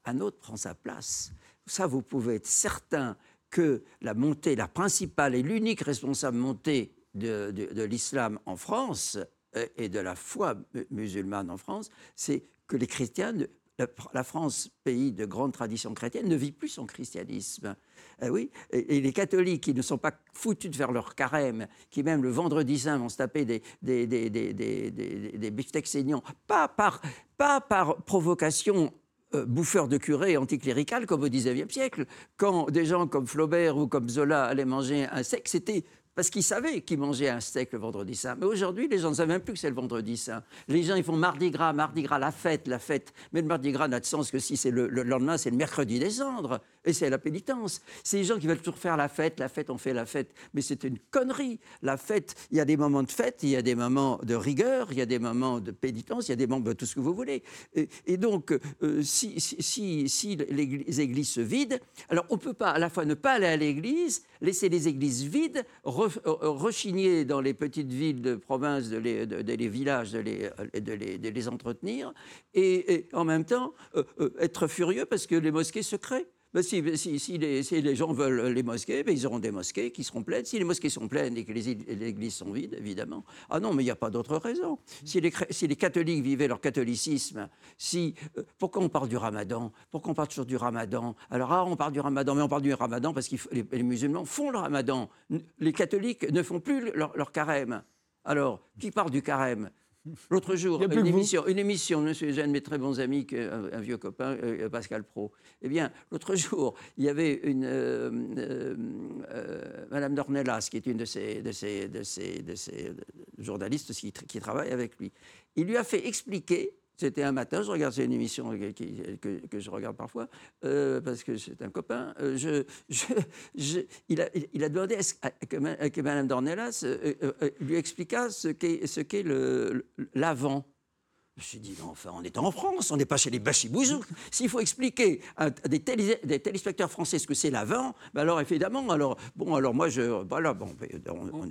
un autre prend sa place. Ça, vous pouvez être certain que la montée, la principale et l'unique responsable montée de, de l'islam en France et de la foi musulmane en France, c'est que les chrétiens, la France, pays de grande tradition chrétienne, ne vit plus son christianisme. Eh oui, et, les catholiques qui ne sont pas foutus de faire leur carême, qui même le vendredi saint vont se taper des, des, des, saignants, pas par, pas par provocation euh, bouffeur de curé anticlérical comme au XIXe siècle. Quand des gens comme Flaubert ou comme Zola allaient manger un sec, c'était parce qu'ils savaient qu'ils mangeaient un steak le vendredi saint. Mais aujourd'hui, les gens ne savent même plus que c'est le vendredi saint. Les gens, ils font mardi gras, mardi gras, la fête, la fête. Mais le mardi gras n'a de sens que si c'est le, lendemain, c'est le mercredi des cendres. Et c'est la pénitence. C'est les gens qui veulent toujours faire la fête, la fête, on fait la fête. Mais c'est une connerie. La fête, il y a des moments de fête, il y a des moments de rigueur, il y a des moments de pénitence, il y a des moments de tout ce que vous voulez. Et, donc, euh, si, si, si, les églises se vident, alors on ne peut pas à la fois ne pas aller à l'église, laisser les églises vides, rechigner dans les petites villes de province, de les, villages, de les, de les, entretenir, et, en même temps euh, euh, être furieux parce que les mosquées se créent. Ben si, si, si, les, si, les, gens veulent les mosquées, ben ils auront des mosquées qui seront pleines. Si les mosquées sont pleines et que les, églises sont vides, évidemment. Ah non, mais il n'y a pas d'autre raison. Si les, si les, catholiques vivaient leur catholicisme, si, euh, pourquoi on parle du ramadan? Pourquoi on parle toujours du ramadan? Alors, ah, on parle du ramadan, mais on parle du ramadan parce que les, les, musulmans font le ramadan. Les catholiques ne font plus leur, leur carême. Alors, qui parle du carême? L'autre jour, une émission, une émission, monsieur, de mes très bons amis, un, vieux copain, euh, Pascal Pro. Eh bien, l'autre jour, il y avait une euh, euh, Madame Dornelas, qui est une de ces, de ces, de ces, de ces journalistes qui, qui travaille avec lui. Il lui a fait expliquer c'était un matin, je regarde, c'est une émission que, je regarde parfois, euh, parce que c'est un copain. Euh, il, a, demandé que, que, Mme Dornelas euh, lui expliqua ce qu'est l'avant. Je me suis dit, non, enfin, on est en France, on n'est pas chez les bachibouzous. S'il faut expliquer à des, des, téléspectateurs français ce que c'est l'avant, ben alors évidemment, alors, bon, alors moi, je. Voilà, bon.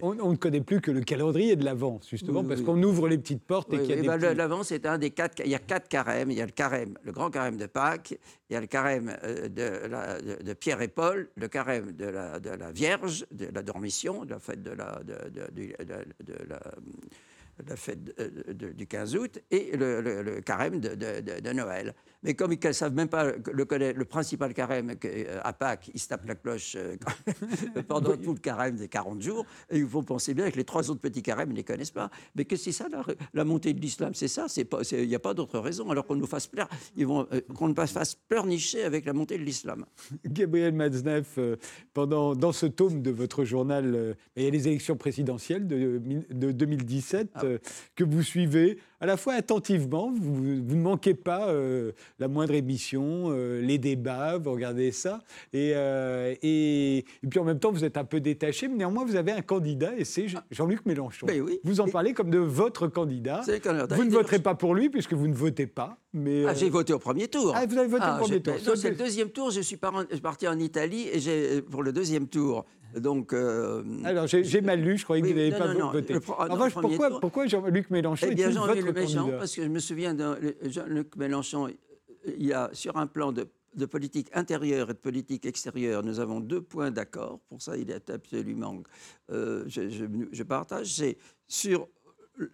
On, ne connaît plus que le calendrier de l'avant, justement, parce qu'on ouvre les petites portes et qu'il y a des. Ben, L'avant, c'est un des quatre. Il y a quatre carèmes. Il y a le carême, le grand carême de Pâques, il y a le carême euh, de, de, Pierre et Paul, le carême de la, de la Vierge, de la Dormition, de la fête de la. de la la fête du 15 août et le, carême de, Noël. Mais comme ils ne savent même pas le, le principal carême euh, à Pâques, ils se tapent la cloche euh, *laughs* pendant tout le carême des 40 jours, et il faut penser bien que les trois autres petits carèmes, ils ne les connaissent pas. Mais que c'est ça, la, montée de l'islam, c'est ça, il n'y a pas d'autre raison, alors qu'on nous fasse plaire, ils vont, euh, qu'on ne fasse pleurnicher avec la montée de l'islam. *laughs* Gabriel Matzneff, pendant, dans ce tome de votre journal, il y a les élections présidentielles de, de 2017 ah. que vous suivez à la fois attentivement, vous, ne manquez pas euh, la moindre émission, euh, les débats, vous regardez ça, euh, et, et, puis en même temps vous êtes un peu détaché, mais néanmoins vous avez un candidat, et c'est Jean-Luc Mélenchon. Ben oui. Vous en parlez comme de votre candidat. Vous ne voterez pas pour lui puisque vous ne votez pas. Mais ah, j'ai voté au premier tour. Ah, vous avez voté au ah, premier tour. C'est le deuxième tour. Je suis parti en Italie et pour le deuxième tour. Donc, euh, Alors, j'ai mal lu, je croyais que vous n'avez pas voté. pourquoi, pourquoi Jean-Luc Mélenchon eh bien, Jean-Luc Mélenchon, parce que je me souviens de Jean-Luc Mélenchon, il y a sur un plan de, politique intérieure et de politique extérieure, nous avons deux points d'accord. Pour ça, il est absolument. Euh, je, je, partage. C'est sur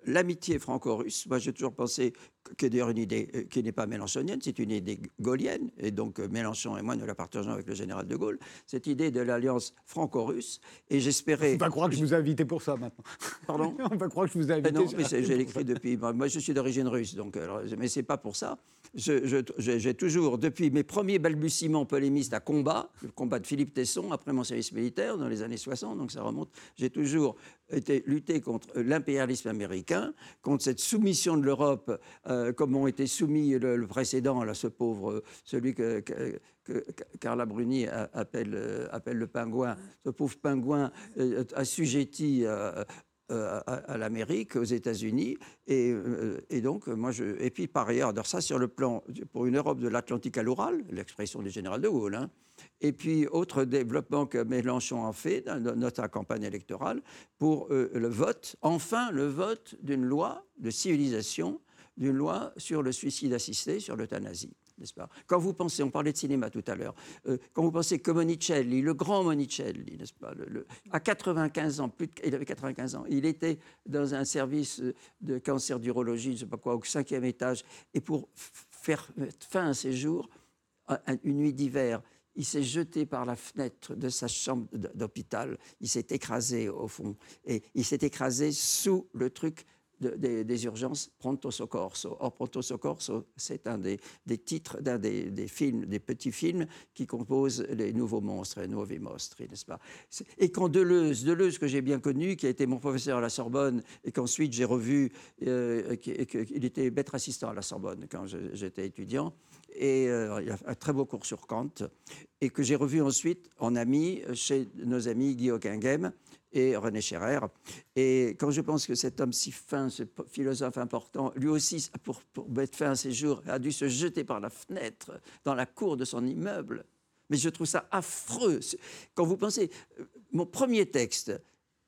l'amitié franco-russe. Moi, j'ai toujours pensé qui est d'ailleurs une idée euh, qui n'est pas mélenchonienne, c'est une idée gaullienne, et donc euh, Mélenchon et moi nous la partageons avec le général de Gaulle, cette idée de l'alliance franco-russe, et j'espérais... On va croire que je vous ai invité pour ça maintenant. Pardon *laughs* On va croire que je vous ai invité. non, mais j'ai écrit depuis... Moi je suis d'origine russe, donc, alors, mais c'est pas pour ça. J'ai toujours, depuis mes premiers balbutiements polémistes à combat, le combat de Philippe Tesson après mon service militaire dans les années 60, donc ça remonte, j'ai toujours été lutté contre l'impérialisme américain, contre cette soumission de l'Europe euh, comme ont été soumis le, précédent, là, ce pauvre, celui que, Carla Bruni appelle, appelle, le pingouin, ce pauvre pingouin euh, assujetti à, l'Amérique, aux États-Unis. Et, donc, moi. Et puis, par ailleurs, ça, sur le plan, pour une Europe de l'Atlantique à l'oral, l'expression du général de Gaulle, hein, et puis, autre développement que Mélenchon a fait dans sa campagne électorale, pour le vote, enfin le vote d'une loi de civilisation, d'une loi sur le suicide assisté, sur l'euthanasie pas? Quand vous pensez, on parlait de cinéma tout à l'heure, euh, quand vous pensez que Monicelli, le grand Monicelli, n'est-ce pas À 95 ans, plus il avait 95 ans, il était dans un service de cancer d'urologie, je ne sais pas quoi, au cinquième étage, et pour faire fin à ses jours, une nuit d'hiver, il s'est jeté par la fenêtre de sa chambre d'hôpital, il s'est écrasé au fond, et il s'est écrasé sous le truc des, urgences Pronto Soccorso. Or, Pronto Soccorso, c'est un des, titres d'un des, films, des petits films qui composent les nouveaux monstres, les Nuovi Mostri, n'est-ce pas? Et quand Deleuze, Deleuze que j'ai bien connu, qui a été mon professeur à la Sorbonne, et qu'ensuite j'ai revu, euh, il était maître assistant à la Sorbonne quand j'étais étudiant, et euh, il a un très beau cours sur Kant, et que j'ai revu ensuite en ami chez nos amis Guy Hockenheim, et René Scherrer. Et quand je pense que cet homme si fin, ce philosophe important, lui aussi, pour, mettre fin à ses jours, a dû se jeter par la fenêtre dans la cour de son immeuble, mais je trouve ça affreux. Quand vous pensez, euh, mon premier texte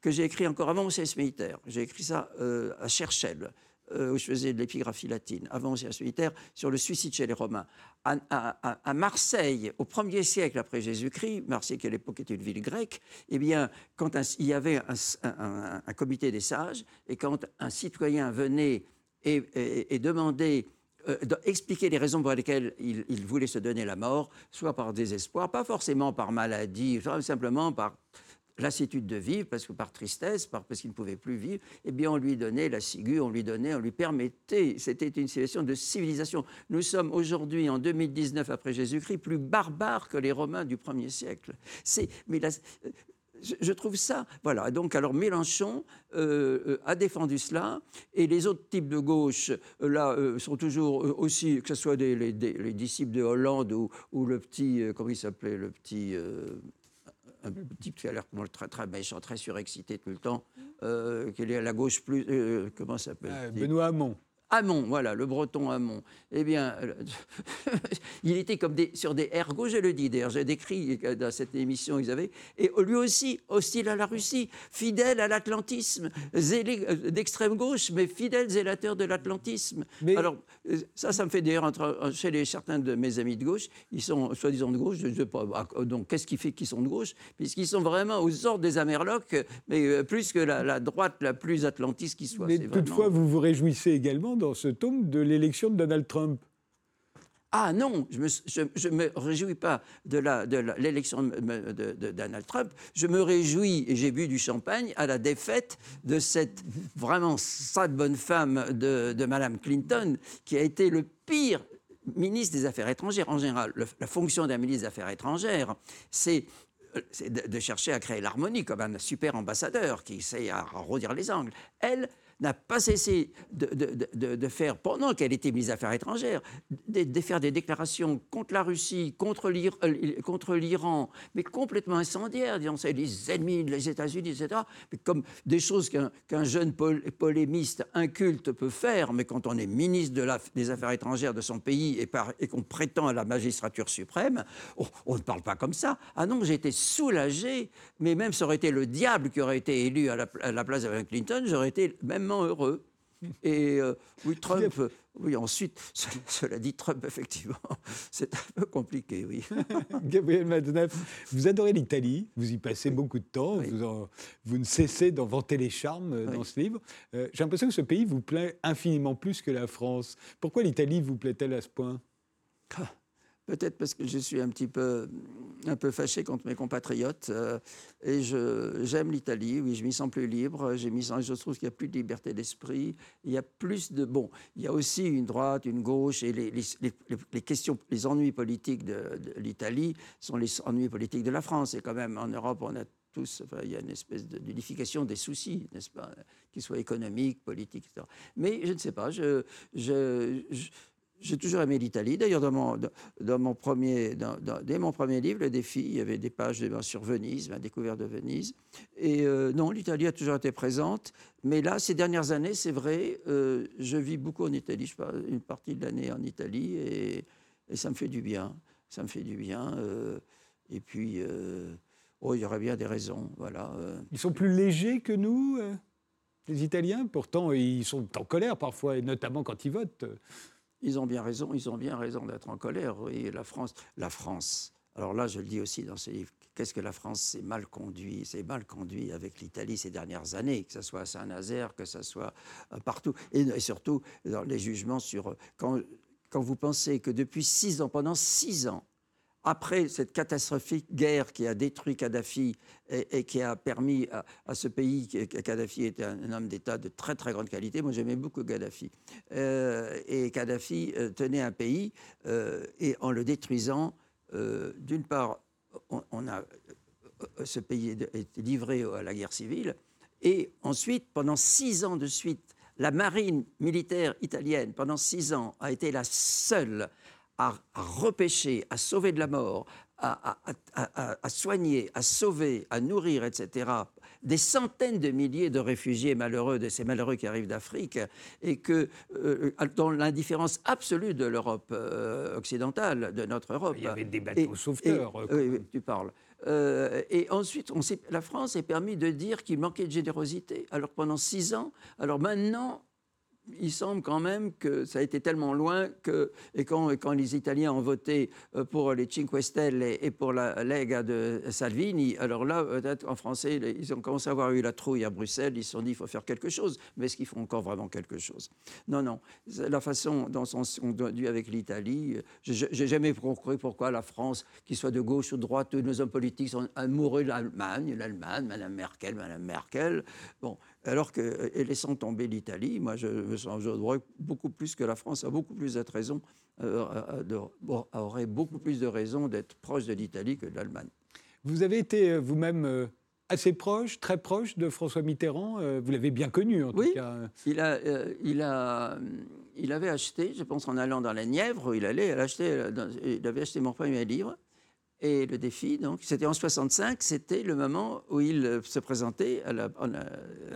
que j'ai écrit encore avant mon militaire, j'ai écrit ça euh, à Cherchel, euh, où je faisais de l'épigraphie latine, avant service militaire, sur le suicide chez les Romains. À, Marseille, au 1er siècle après Jésus-Christ, Marseille qui à l'époque était une ville grecque, eh bien, quand il y avait un, comité des sages, et quand un citoyen venait et, demandait euh, expliquer les raisons pour lesquelles il, il, voulait se donner la mort, soit par désespoir, pas forcément par maladie, simplement par lassitude de vivre, parce que par tristesse, parce qu'il ne pouvait plus vivre, eh bien, on lui donnait la ciguë, on lui donnait, on lui permettait. C'était une situation de civilisation. Nous sommes aujourd'hui, en 2019 après Jésus-Christ, plus barbares que les Romains du 1er siècle. C'est, mais je, trouve ça, voilà. Donc, alors Mélenchon euh, euh, a défendu cela, et les autres types de gauche, euh, là, sont toujours aussi, que ce soit des, les, disciples de Hollande ou, ou le petit, comment il s'appelait, le petit un type qui a l'air très, très méchant, très surexcité tout le temps, euh, qui est à la gauche plus. Euh, comment ça s'appelle? Benoît Hamon. Hamon, voilà, le breton Hamon. Eh bien, euh, *laughs* il était comme des, sur des ergots, je le dis, d'ailleurs, j'ai décrit dans cette émission, ils avaient, et lui aussi, hostile à la Russie, fidèle à l'atlantisme, euh, d'extrême gauche, mais fidèle zélateur de l'atlantisme. Alors, euh, ça, ça me fait d'ailleurs, chez les, certains de mes amis de gauche, ils sont soi-disant de gauche, je ne sais pas, donc qu'est-ce qui fait qu'ils sont de gauche? Puisqu'ils sont vraiment aux ordres des Amerlocs, mais plus que la, droite la plus atlantiste qui soit. Mais toutefois, vous vous réjouissez également dans ce tome de l'élection de Donald Trump. Ah non, je ne me, réjouis pas de l'élection de, Donald Trump. Je me réjouis, et j'ai bu du champagne, à la défaite de cette vraiment sale bonne femme de, de Madame Clinton, qui a été le pire ministre des Affaires étrangères. En général, la fonction d'un ministre des Affaires étrangères, c'est de, chercher à créer l'harmonie comme un super ambassadeur qui sait à redire les angles. Elle, n'a pas cessé de, faire, pendant qu'elle était ministre des Affaires étrangères, de, faire des déclarations contre la Russie, contre euh, l'Iran, mais complètement incendiaires, disant c'est les ennemis des États-Unis, etc. Mais comme des choses qu'un jeune polémiste inculte peut faire, mais quand on est ministre des Affaires étrangères de son pays et, qu'on prétend à la magistrature suprême, on, ne parle pas comme ça. Ah non, j'ai été soulagé, mais même ça aurait été le diable qui aurait été élu à à la place de Clinton, j'aurais été même heureux. Et euh, oui, Trump, oui, ensuite, *laughs* cela dit, Trump, effectivement, *laughs* c'est un peu compliqué, oui. *laughs* Gabriel Madneuf, vous adorez l'Italie, vous y passez beaucoup de temps, vous, vous, ne cessez d'en vanter les charmes euh, dans ce livre. Euh, j'ai l'impression que ce pays vous plaît infiniment plus que la France. Pourquoi l'Italie vous plaît-elle à ce point? Ah, Peut-être parce que je suis un petit peu, un peu fâché contre mes compatriotes. Euh, et j'aime l'Italie, oui, je m'y sens plus libre. Mis, je trouve qu'il y a plus de liberté d'esprit. Il y a plus de. Bon, il y a aussi une droite, une gauche. Et les, les, questions, les ennuis politiques de, l'Italie sont les ennuis politiques de la France. Et quand même, en Europe, on a tous, enfin, il y a une espèce d'unification des soucis, n'est-ce pas, qu'ils soient économiques, politiques, etc. Mais je ne sais pas, je j'ai toujours aimé l'Italie. D'ailleurs, dans mon, premier, dès mon premier livre, Le défi, il y avait des pages sur Venise, ma découverte de Venise. Et euh, non, l'Italie a toujours été présente. Mais là, ces dernières années, c'est vrai, euh, je vis beaucoup en Italie. Je passe une partie de l'année en Italie et, ça me fait du bien. Ça me fait du bien. Euh, et puis, oh, il y aurait bien des raisons. Voilà. Ils sont plus légers que nous, les Italiens? Pourtant, ils sont en colère parfois, et notamment quand ils votent. Ils ont bien raison, ils ont bien raison d'être en colère. Et la France, la France. Alors là, je le dis aussi dans ce livre. Qu'est-ce que la France s'est mal conduit C'est mal conduit avec l'Italie ces dernières années, que ce soit à Saint-Nazaire, que ce soit euh, partout, et, surtout dans les jugements sur euh, quand, quand vous pensez que depuis six ans, pendant six ans, après cette catastrophique guerre qui a détruit Kadhafi et, qui a permis à, ce pays, Kadhafi était un, homme d'État de très très grande qualité, moi j'aimais beaucoup Kadhafi, euh, et Kadhafi euh, tenait un pays, euh, et en le détruisant, d'une part, on, a, ce pays est livré à la guerre civile, et ensuite, pendant six ans de suite, la marine militaire italienne, pendant six ans, a été la seule à, repêcher, à sauver de la mort, à, soigner, à sauver, à nourrir, etc., des centaines de milliers de réfugiés malheureux, de ces malheureux qui arrivent d'Afrique, et que euh, dans l'indifférence absolue de l'Europe euh, occidentale, de notre Europe. Il y avait des bateaux sauveteurs. oui, tu parles. Euh, et ensuite, on la France est permis de dire qu'il manquait de générosité. Alors pendant six ans, alors maintenant, il semble quand même que ça a été tellement loin que, et quand, les Italiens ont voté euh, pour les Cinque Stelle et, pour la Lega de Salvini, alors là, peut-être en français, ils ont commencé à avoir eu la trouille à Bruxelles, ils se sont dit il faut faire quelque chose, mais est-ce qu'ils font encore vraiment quelque chose? Non, non. La façon dont on conduit avec l'Italie, j'ai jamais compris pourquoi la France, qu'il soit de gauche ou de droite, tous nos hommes politiques sont amoureux de l'Allemagne, l'Allemagne, Madame Merkel, Madame Merkel. Bon, alors que, euh, laissant tomber l'Italie, moi je me sens, je beaucoup plus que la France a beaucoup plus de raison, euh, aurait beaucoup plus de raisons d'être proche de l'Italie que de l'Allemagne. Vous avez été euh, vous-même assez proche, très proche de François Mitterrand. vous l'avez bien connu en tout cas. Il, a, il, a, il avait acheté, je pense en allant dans la Nièvre, il allait, il avait acheté mon premier livre. Et le défi, donc, c'était en 65, c'était le moment où il euh, se présentait à la,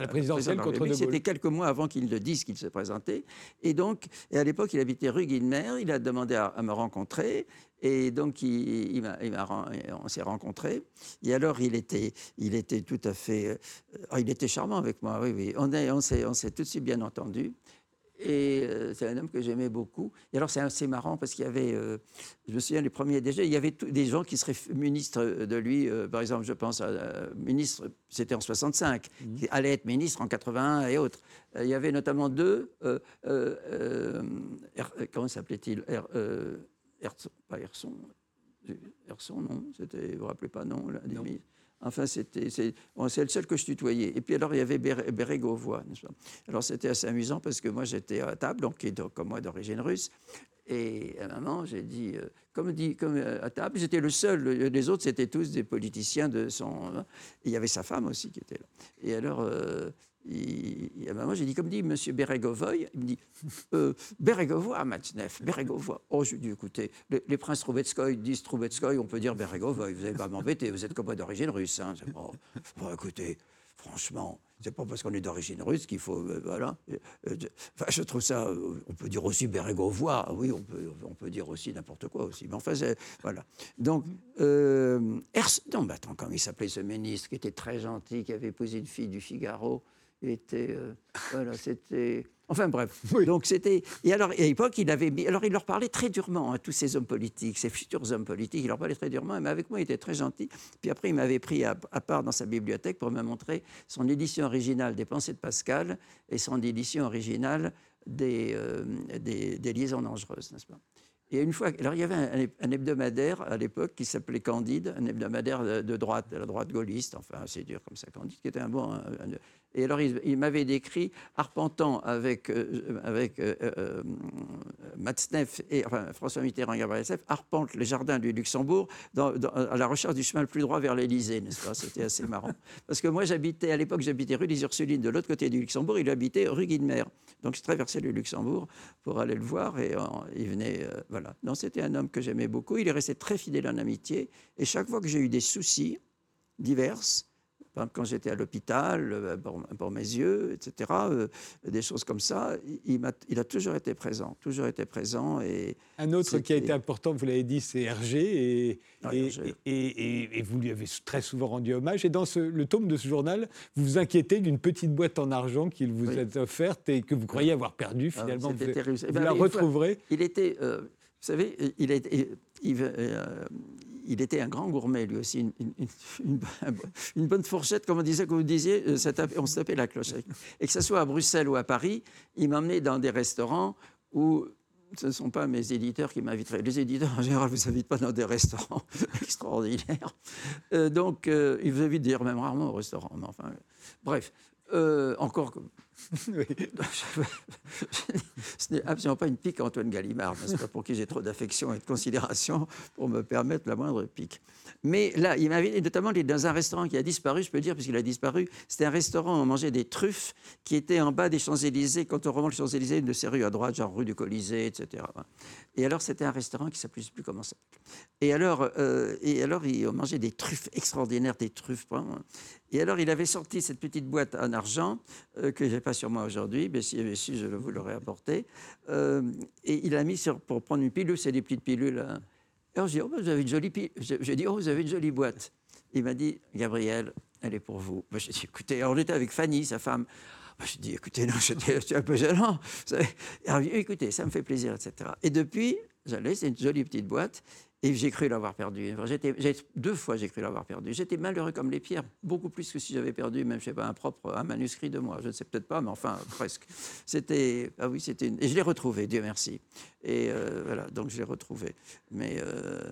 présidentielle contre C'était quelques mois avant qu'il le dise qu'il se présentait. Et donc, et à l'époque, il habitait rue Guilmer, il a demandé à, me rencontrer. Et donc, il, il on s'est rencontrés. Et alors, il était, il était tout à fait. Euh, il était charmant avec moi, oui, oui. On, on s'est tout de suite bien entendu. Et euh, c'est un homme que j'aimais beaucoup. Et alors, c'est assez marrant parce qu'il y avait, euh, je me souviens, les premiers déjà, il y avait des gens qui seraient ministres de lui. Euh, par exemple, je pense à ministre, c'était en 65, mmh. qui allait être ministre en 81 et autres. il y avait notamment deux, comment s'appelait-il? Pas Herson, Herson, non, vous vous rappelez pas, non, là, Enfin, c'était, c'est, le seul que je tutoyais. Et puis alors, il y avait Bérégovois. Alors, c'était assez amusant parce que moi, j'étais à table, donc, comme moi, d'origine russe. Et à un j'ai dit, euh, comme dit, comme euh, à table, j'étais le seul. Les autres, c'était tous des politiciens de son. Hein. il y avait sa femme aussi qui était là. Et alors, euh, il, à un moment, j'ai dit, comme dit M. Bérégovoy, il me dit *laughs* euh, Bérégovoy, Matzneff, Bérégovoy. Oh, je lui ai dit, écoutez, les, princes Troubetskoy disent Troubetskoy, on peut dire Bérégovoy. Vous n'allez pas m'embêter, vous êtes comme d'origine russe. Hein. Bon, écoutez, franchement, c'est pas parce qu'on est d'origine russe qu'il faut. Euh, voilà. Euh, enfin, je trouve ça. Euh, on peut dire aussi Bérégovois. Oui, on peut, on peut dire aussi n'importe quoi aussi. Mais enfin, voilà. Donc, euh, non, mais attends, comment il s'appelait ce ministre qui était très gentil, qui avait épousé une fille du Figaro? Était. Euh, voilà, c'était. Enfin bref. Donc c'était. Et alors, à l'époque, il avait Alors, il leur parlait très durement à tous ces hommes politiques, ces futurs hommes politiques. Il leur parlait très durement. Mais avec moi, il était très gentil. Puis après, il m'avait pris à, part dans sa bibliothèque pour me montrer son édition originale des Pensées de Pascal et son édition originale des, euh, des, des, liaisons dangereuses, n'est-ce pas? Et une fois, alors il y avait un, hebdomadaire à l'époque qui s'appelait Candide, un hebdomadaire de, droite, de la droite gaulliste, enfin c'est dur comme ça, Candide, qui était un bon, et alors, il, m'avait décrit, arpentant avec, euh, avec euh, euh, Matzneff et enfin, François Mitterrand et Gabriel Seff, arpente les jardins du Luxembourg à la recherche du chemin le plus droit vers l'Élysée, n'est-ce pas? C'était assez marrant. *laughs* Parce que moi, j'habitais, à l'époque, j'habitais rue des Ursulines, de l'autre côté du Luxembourg, il habitait rue Guidemer. Donc, je traversais le Luxembourg pour aller le voir et il venait. voilà. Donc, c'était un homme que j'aimais beaucoup. Il est resté très fidèle en amitié. Et chaque fois que j'ai eu des soucis divers, quand j'étais à l'hôpital, euh, pour, mes yeux, etc., euh, des choses comme ça, il, a, il, a, toujours été présent, toujours été présent. Et Un autre qui a été important, vous l'avez dit, c'est Hergé, ah, et, et, et, vous lui avez très souvent rendu hommage. Et dans ce, le tome de ce journal, vous vous inquiétez d'une petite boîte en argent qu'il vous a offerte et que vous croyez avoir perdue, ah, finalement. vous, vous eh ben, la retrouverez. il était, euh, vous savez, il, était, il, il était un grand gourmet, lui aussi. Une, bonne fourchette, comme on disait, comme vous disiez, euh, on se tapait la cloche. Et que ce soit à Bruxelles ou à Paris, il m'emmenait dans des restaurants où ce ne sont pas mes éditeurs qui m'inviteraient. Les éditeurs, en général, ne vous invitent pas dans des restaurants *laughs* extraordinaires. Euh, donc, euh, ils vous invitent dire même rarement au restaurant. Enfin, bref, encore *laughs* Ce n'est absolument pas une pique Antoine Gallimard, n'est-ce pas, pour qui j'ai trop d'affection et de considération pour me permettre la moindre pique. Mais là, il m'avait notamment dans un restaurant qui a disparu, je peux dire, puisqu'il a disparu, c'était un restaurant où on mangeait des truffes qui étaient en bas des Champs-Élysées. Quand on remonte les Champs-Élysées, une de ces rues à droite, genre rue du Colisée, etc. Et alors, c'était un restaurant qui ne s'appelait plus comment ça et alors, euh, et alors, on mangeait des truffes extraordinaires, des truffes. Et alors, il avait sorti cette petite boîte en argent, euh, que je n'ai sur moi aujourd'hui, mais s'il y avait su, je vous l'aurais apporté. Euh, et il a mis pour prendre une pilule, c'est des petites pilules. Hein. Alors, je dis, oh, vous avez une jolie J'ai dit, oh, vous avez une jolie boîte. Il m'a dit, Gabriel, elle est pour vous. Moi, j'ai dit, écoutez, alors on était avec Fanny, sa femme. Moi, j'ai dit, écoutez, non, *laughs* c'est un peu gênant. Alors, écoutez, ça me fait plaisir, etc. Et depuis, j'allais, c'est une jolie petite boîte. Et j'ai cru l'avoir perdu. deux fois, j'ai cru l'avoir perdu. J'étais malheureux comme les pierres, beaucoup plus que si j'avais perdu, même, je sais pas, un propre un manuscrit de moi. Je ne sais peut-être pas, mais enfin, presque. C'était, ah oui, c'était. Et je l'ai retrouvé, Dieu merci. Et euh, voilà, donc je l'ai retrouvé. Mais euh,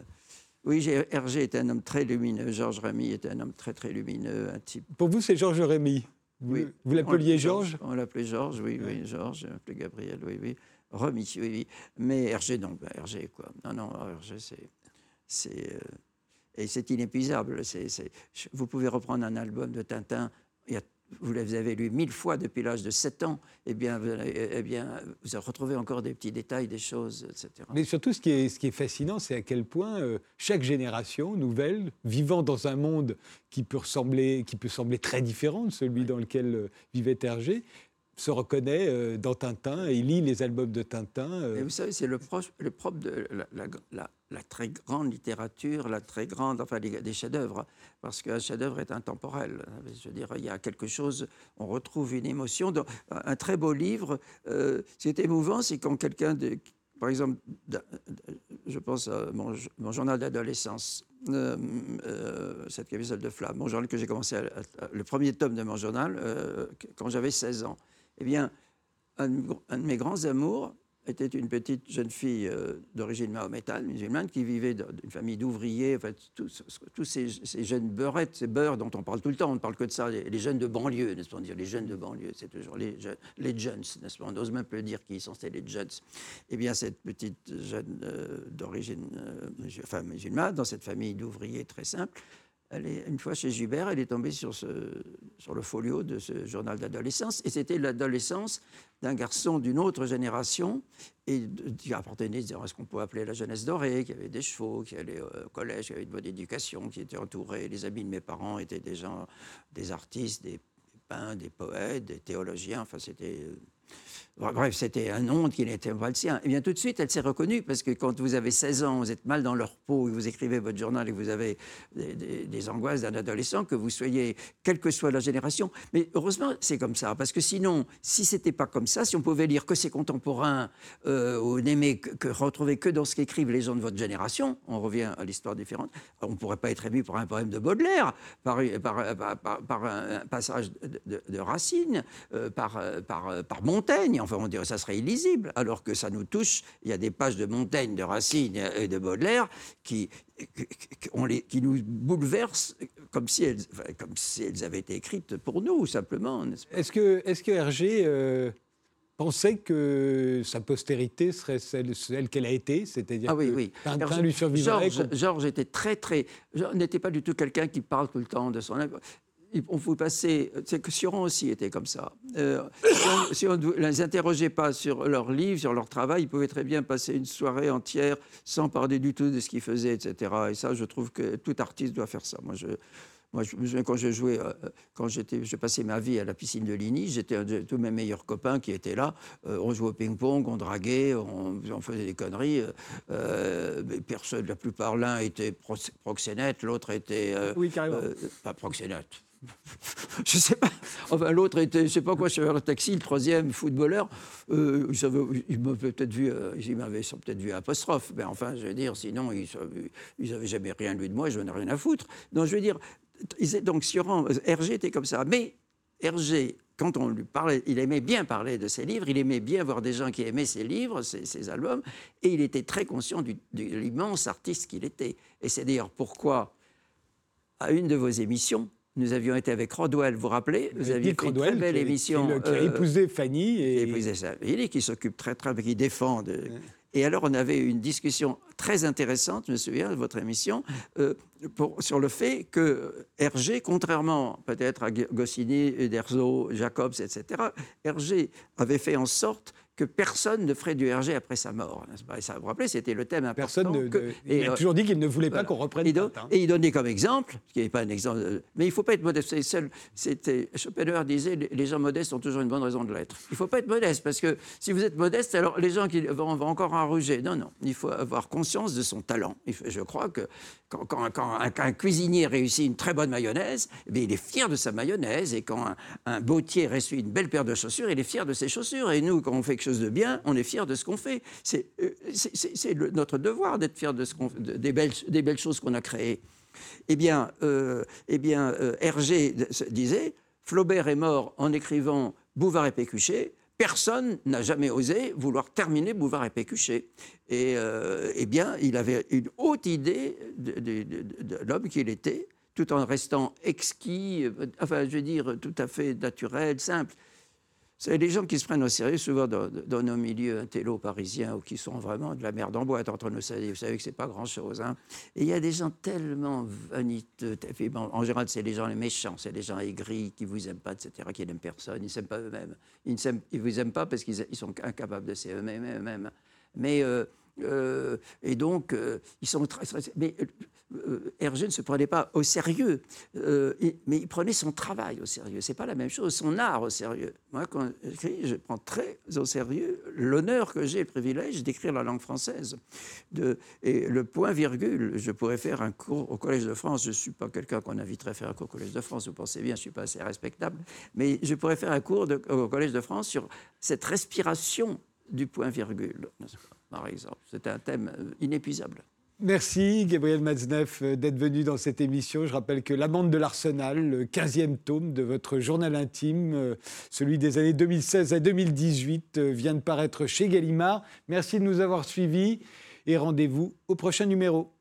oui, Hergé était un homme très lumineux. Georges Rémy était un homme très très lumineux, un type. Pour vous, c'est Georges Rémy. Oui. Vous l'appeliez Georges On l'appelait Georges, oui, oui, Georges. On l'appelait Gabriel, oui, oui. Remis, oui, oui. Mais Hergé, non, ben, Hergé, quoi. Non, non, Hergé, c'est c'est euh, et c'est inépuisable. vous pouvez reprendre un album de Tintin, vous l'avez lu mille fois depuis l'âge de 7 ans, et eh bien, eh bien, vous retrouvez encore des petits détails, des choses, etc. Mais surtout, ce qui est, ce qui est fascinant, c'est à quel point euh, chaque génération nouvelle, vivant dans un monde qui peut, ressembler, qui peut sembler très différent de celui dans lequel euh, vivait Hergé, se reconnaît euh, dans Tintin et lit les albums de Tintin. Euh. vous savez, c'est le, propre de la, très grande littérature, la très grande, enfin des, chefs-d'œuvre, parce qu'un chef-d'œuvre est intemporel. Je veux dire, il y a quelque chose, on retrouve une émotion. Un très beau livre, euh, ce qui est émouvant, c'est quand quelqu'un, par exemple, je pense à mon, journal d'adolescence, cette camisole de flamme, mon journal que j'ai commencé, le premier tome de mon journal, quand j'avais 16 ans eh bien, un, de mes grands amours était une petite jeune fille euh, d'origine mahométane, musulmane, qui vivait dans une famille d'ouvriers, en fait, tous, ces, jeunes beurettes, ces beurs dont on parle tout le temps, on ne parle que de ça, les, jeunes de banlieue, n'est-ce pas, dire les jeunes de banlieue, c'est toujours les, les jeunes, n'est-ce pas, on n'ose même plus dire qui sont les jeunes. Eh bien, cette petite jeune euh, d'origine euh, musulmane, dans cette famille d'ouvriers très simple, elle est, une fois chez Gubert, elle est tombée sur, ce, sur le folio de ce journal d'adolescence, et c'était l'adolescence d'un garçon d'une autre génération, et qui appartenait à ce qu'on peut appeler la jeunesse dorée, qui avait des chevaux, qui allait au collège, qui avait une bonne éducation, qui était entouré. Les amis de mes parents étaient des gens, des artistes, des peintres, des poètes, des théologiens, enfin c'était Bref, c'était un nom qui n'était pas le sien. Et eh bien tout de suite, elle s'est reconnue, parce que quand vous avez 16 ans, vous êtes mal dans leur peau, et vous écrivez votre journal et vous avez des, angoisses d'un adolescent, que vous soyez, quelle que soit la génération. Mais heureusement, c'est comme ça, parce que sinon, si c'était pas comme ça, si on pouvait lire que ses contemporains, euh, ou que, retrouver que dans ce qu'écrivent les gens de votre génération, on revient à l'histoire différente, on ne pourrait pas être ému par un poème de Baudelaire, par, un passage de, Racine, euh, par, par, par Montaigne. Enfin, on dirait ça serait illisible, alors que ça nous touche. Il y a des pages de Montaigne, de Racine et de Baudelaire qui, qui nous bouleversent comme si, elles, comme si elles avaient été écrites pour nous, simplement. Est-ce que, est que Hergé euh, pensait que sa postérité serait celle, celle qu'elle a été C'est-à-dire ah, oui, oui. Tintin lui survivrait Georges, Georges était très, très... n'était pas du tout quelqu'un qui parle tout le temps de son on vous passer. C'est que Sioran aussi était comme ça. Euh, si on ne les interrogeait pas sur leur livre, sur leur travail, ils pouvaient très bien passer une soirée entière sans parler du tout de ce qu'ils faisaient, etc. Et ça, je trouve que tout artiste doit faire ça. Moi, je, moi, je, quand je jouais, euh, quand j'étais, je passais ma vie à la piscine de Ligny, j'étais un de tous mes meilleurs copains qui étaient là. Euh, on jouait au ping-pong, on draguait, on, faisait des conneries. personne, la plupart, l'un était proxénète, l'autre était. oui, carrément. pas proxénète je sais pas. Enfin, l'autre était, je sais pas quoi, chauffeur de taxi, le troisième footballeur. Euh, ils m'avaient peut-être vu, euh, ils m'avaient peut-être vu apostrophe. Mais enfin, je veux dire, sinon, ils, ils avaient jamais rien lu de moi, je n'en ai rien à foutre. Donc, je veux dire, donc Sioran, Hergé était comme ça. Mais Hergé, quand on lui parlait, il aimait bien parler de ses livres, il aimait bien voir des gens qui aimaient ses livres, ses, albums, et il était très conscient de l'immense artiste qu'il était. Et c'est d'ailleurs pourquoi, à une de vos émissions, nous avions été avec Rodwell, vous vous rappelez Vous aviez fait une très belle émission. Qui, a euh, épousé Fanny. Et... Qui a épousé qui s'occupe très, très, qui défend. Et alors, on avait une discussion très intéressante, je me souviens de votre émission, euh, pour, sur le fait que Hergé, contrairement peut-être à Goscinny, Derzo, Jacobs, etc., Hergé avait fait en sorte que personne ne ferait du RG après sa mort. Et ça, vous vous rappelez, c'était le thème important. Personne il a euh, toujours dit qu'il ne voulait pas qu'on reprenne et, et il donnait comme exemple, ce qui n'est pas un exemple, mais il ne faut pas être modeste. Seul, Schopenhauer disait, les gens modestes ont toujours une bonne raison de l'être. Il ne faut pas être modeste, parce que si vous êtes modeste, alors les gens qui vont, vont encore enruger. Non, non, il faut avoir conscience de son talent. Je crois que quand, un, cuisinier réussit une très bonne mayonnaise, eh il est fier de sa mayonnaise, et quand un, un bottier réussit une belle paire de chaussures, il est fier de ses chaussures. Et nous, quand on fait quelque chose de bien, on est fier de ce qu'on fait. C'est euh, notre devoir d'être fier de ce des, belles, des belles choses qu'on a créées. Eh bien, euh, eh bien euh, Hergé disait Flaubert est mort en écrivant Bouvard et Pécuchet. Personne n'a jamais osé vouloir terminer Bouvard et Pécuchet. Et eh bien, il avait une haute idée de, de l'homme qu'il était, tout en restant exquis, enfin, je veux dire, tout à fait naturel, simple. C'est les gens qui se prennent au sérieux, souvent dans, nos milieux intello parisiens, ou qui sont vraiment de la merde en boîte entre nous. Vous savez que c'est pas grand-chose. Hein. Et il y a des gens tellement vaniteux. en général, c'est les gens méchants, c'est les gens aigris, qui vous aiment pas, etc., qui n'aiment personne. Ils ne s'aiment pas eux-mêmes. Ils ne vous aiment pas parce qu'ils sont incapables de s'aimer eux-mêmes. Mais euh, euh, et donc, euh, ils sont mais euh, Hergé ne se prenait pas au sérieux, mais il prenait son travail au sérieux. C'est pas la même chose, son art au sérieux. Moi, quand j'écris, je prends très au sérieux l'honneur que j'ai, le privilège d'écrire la langue française. De, et le point-virgule, je pourrais faire un cours au Collège de France. Je suis pas quelqu'un qu'on inviterait à faire un cours au Collège de France, vous pensez bien, je suis pas assez respectable. Mais je pourrais faire un cours au Collège de France sur cette respiration du point-virgule par exemple. C'était un thème euh, inépuisable. Merci Gabriel Matzneff euh, d'être venu dans cette émission. Je rappelle que L'amende de l'Arsenal, le 15e tome de votre journal intime, euh, celui des années 2016 à 2018, vient de paraître chez Gallimard. Merci de nous avoir suivis et rendez-vous au prochain numéro.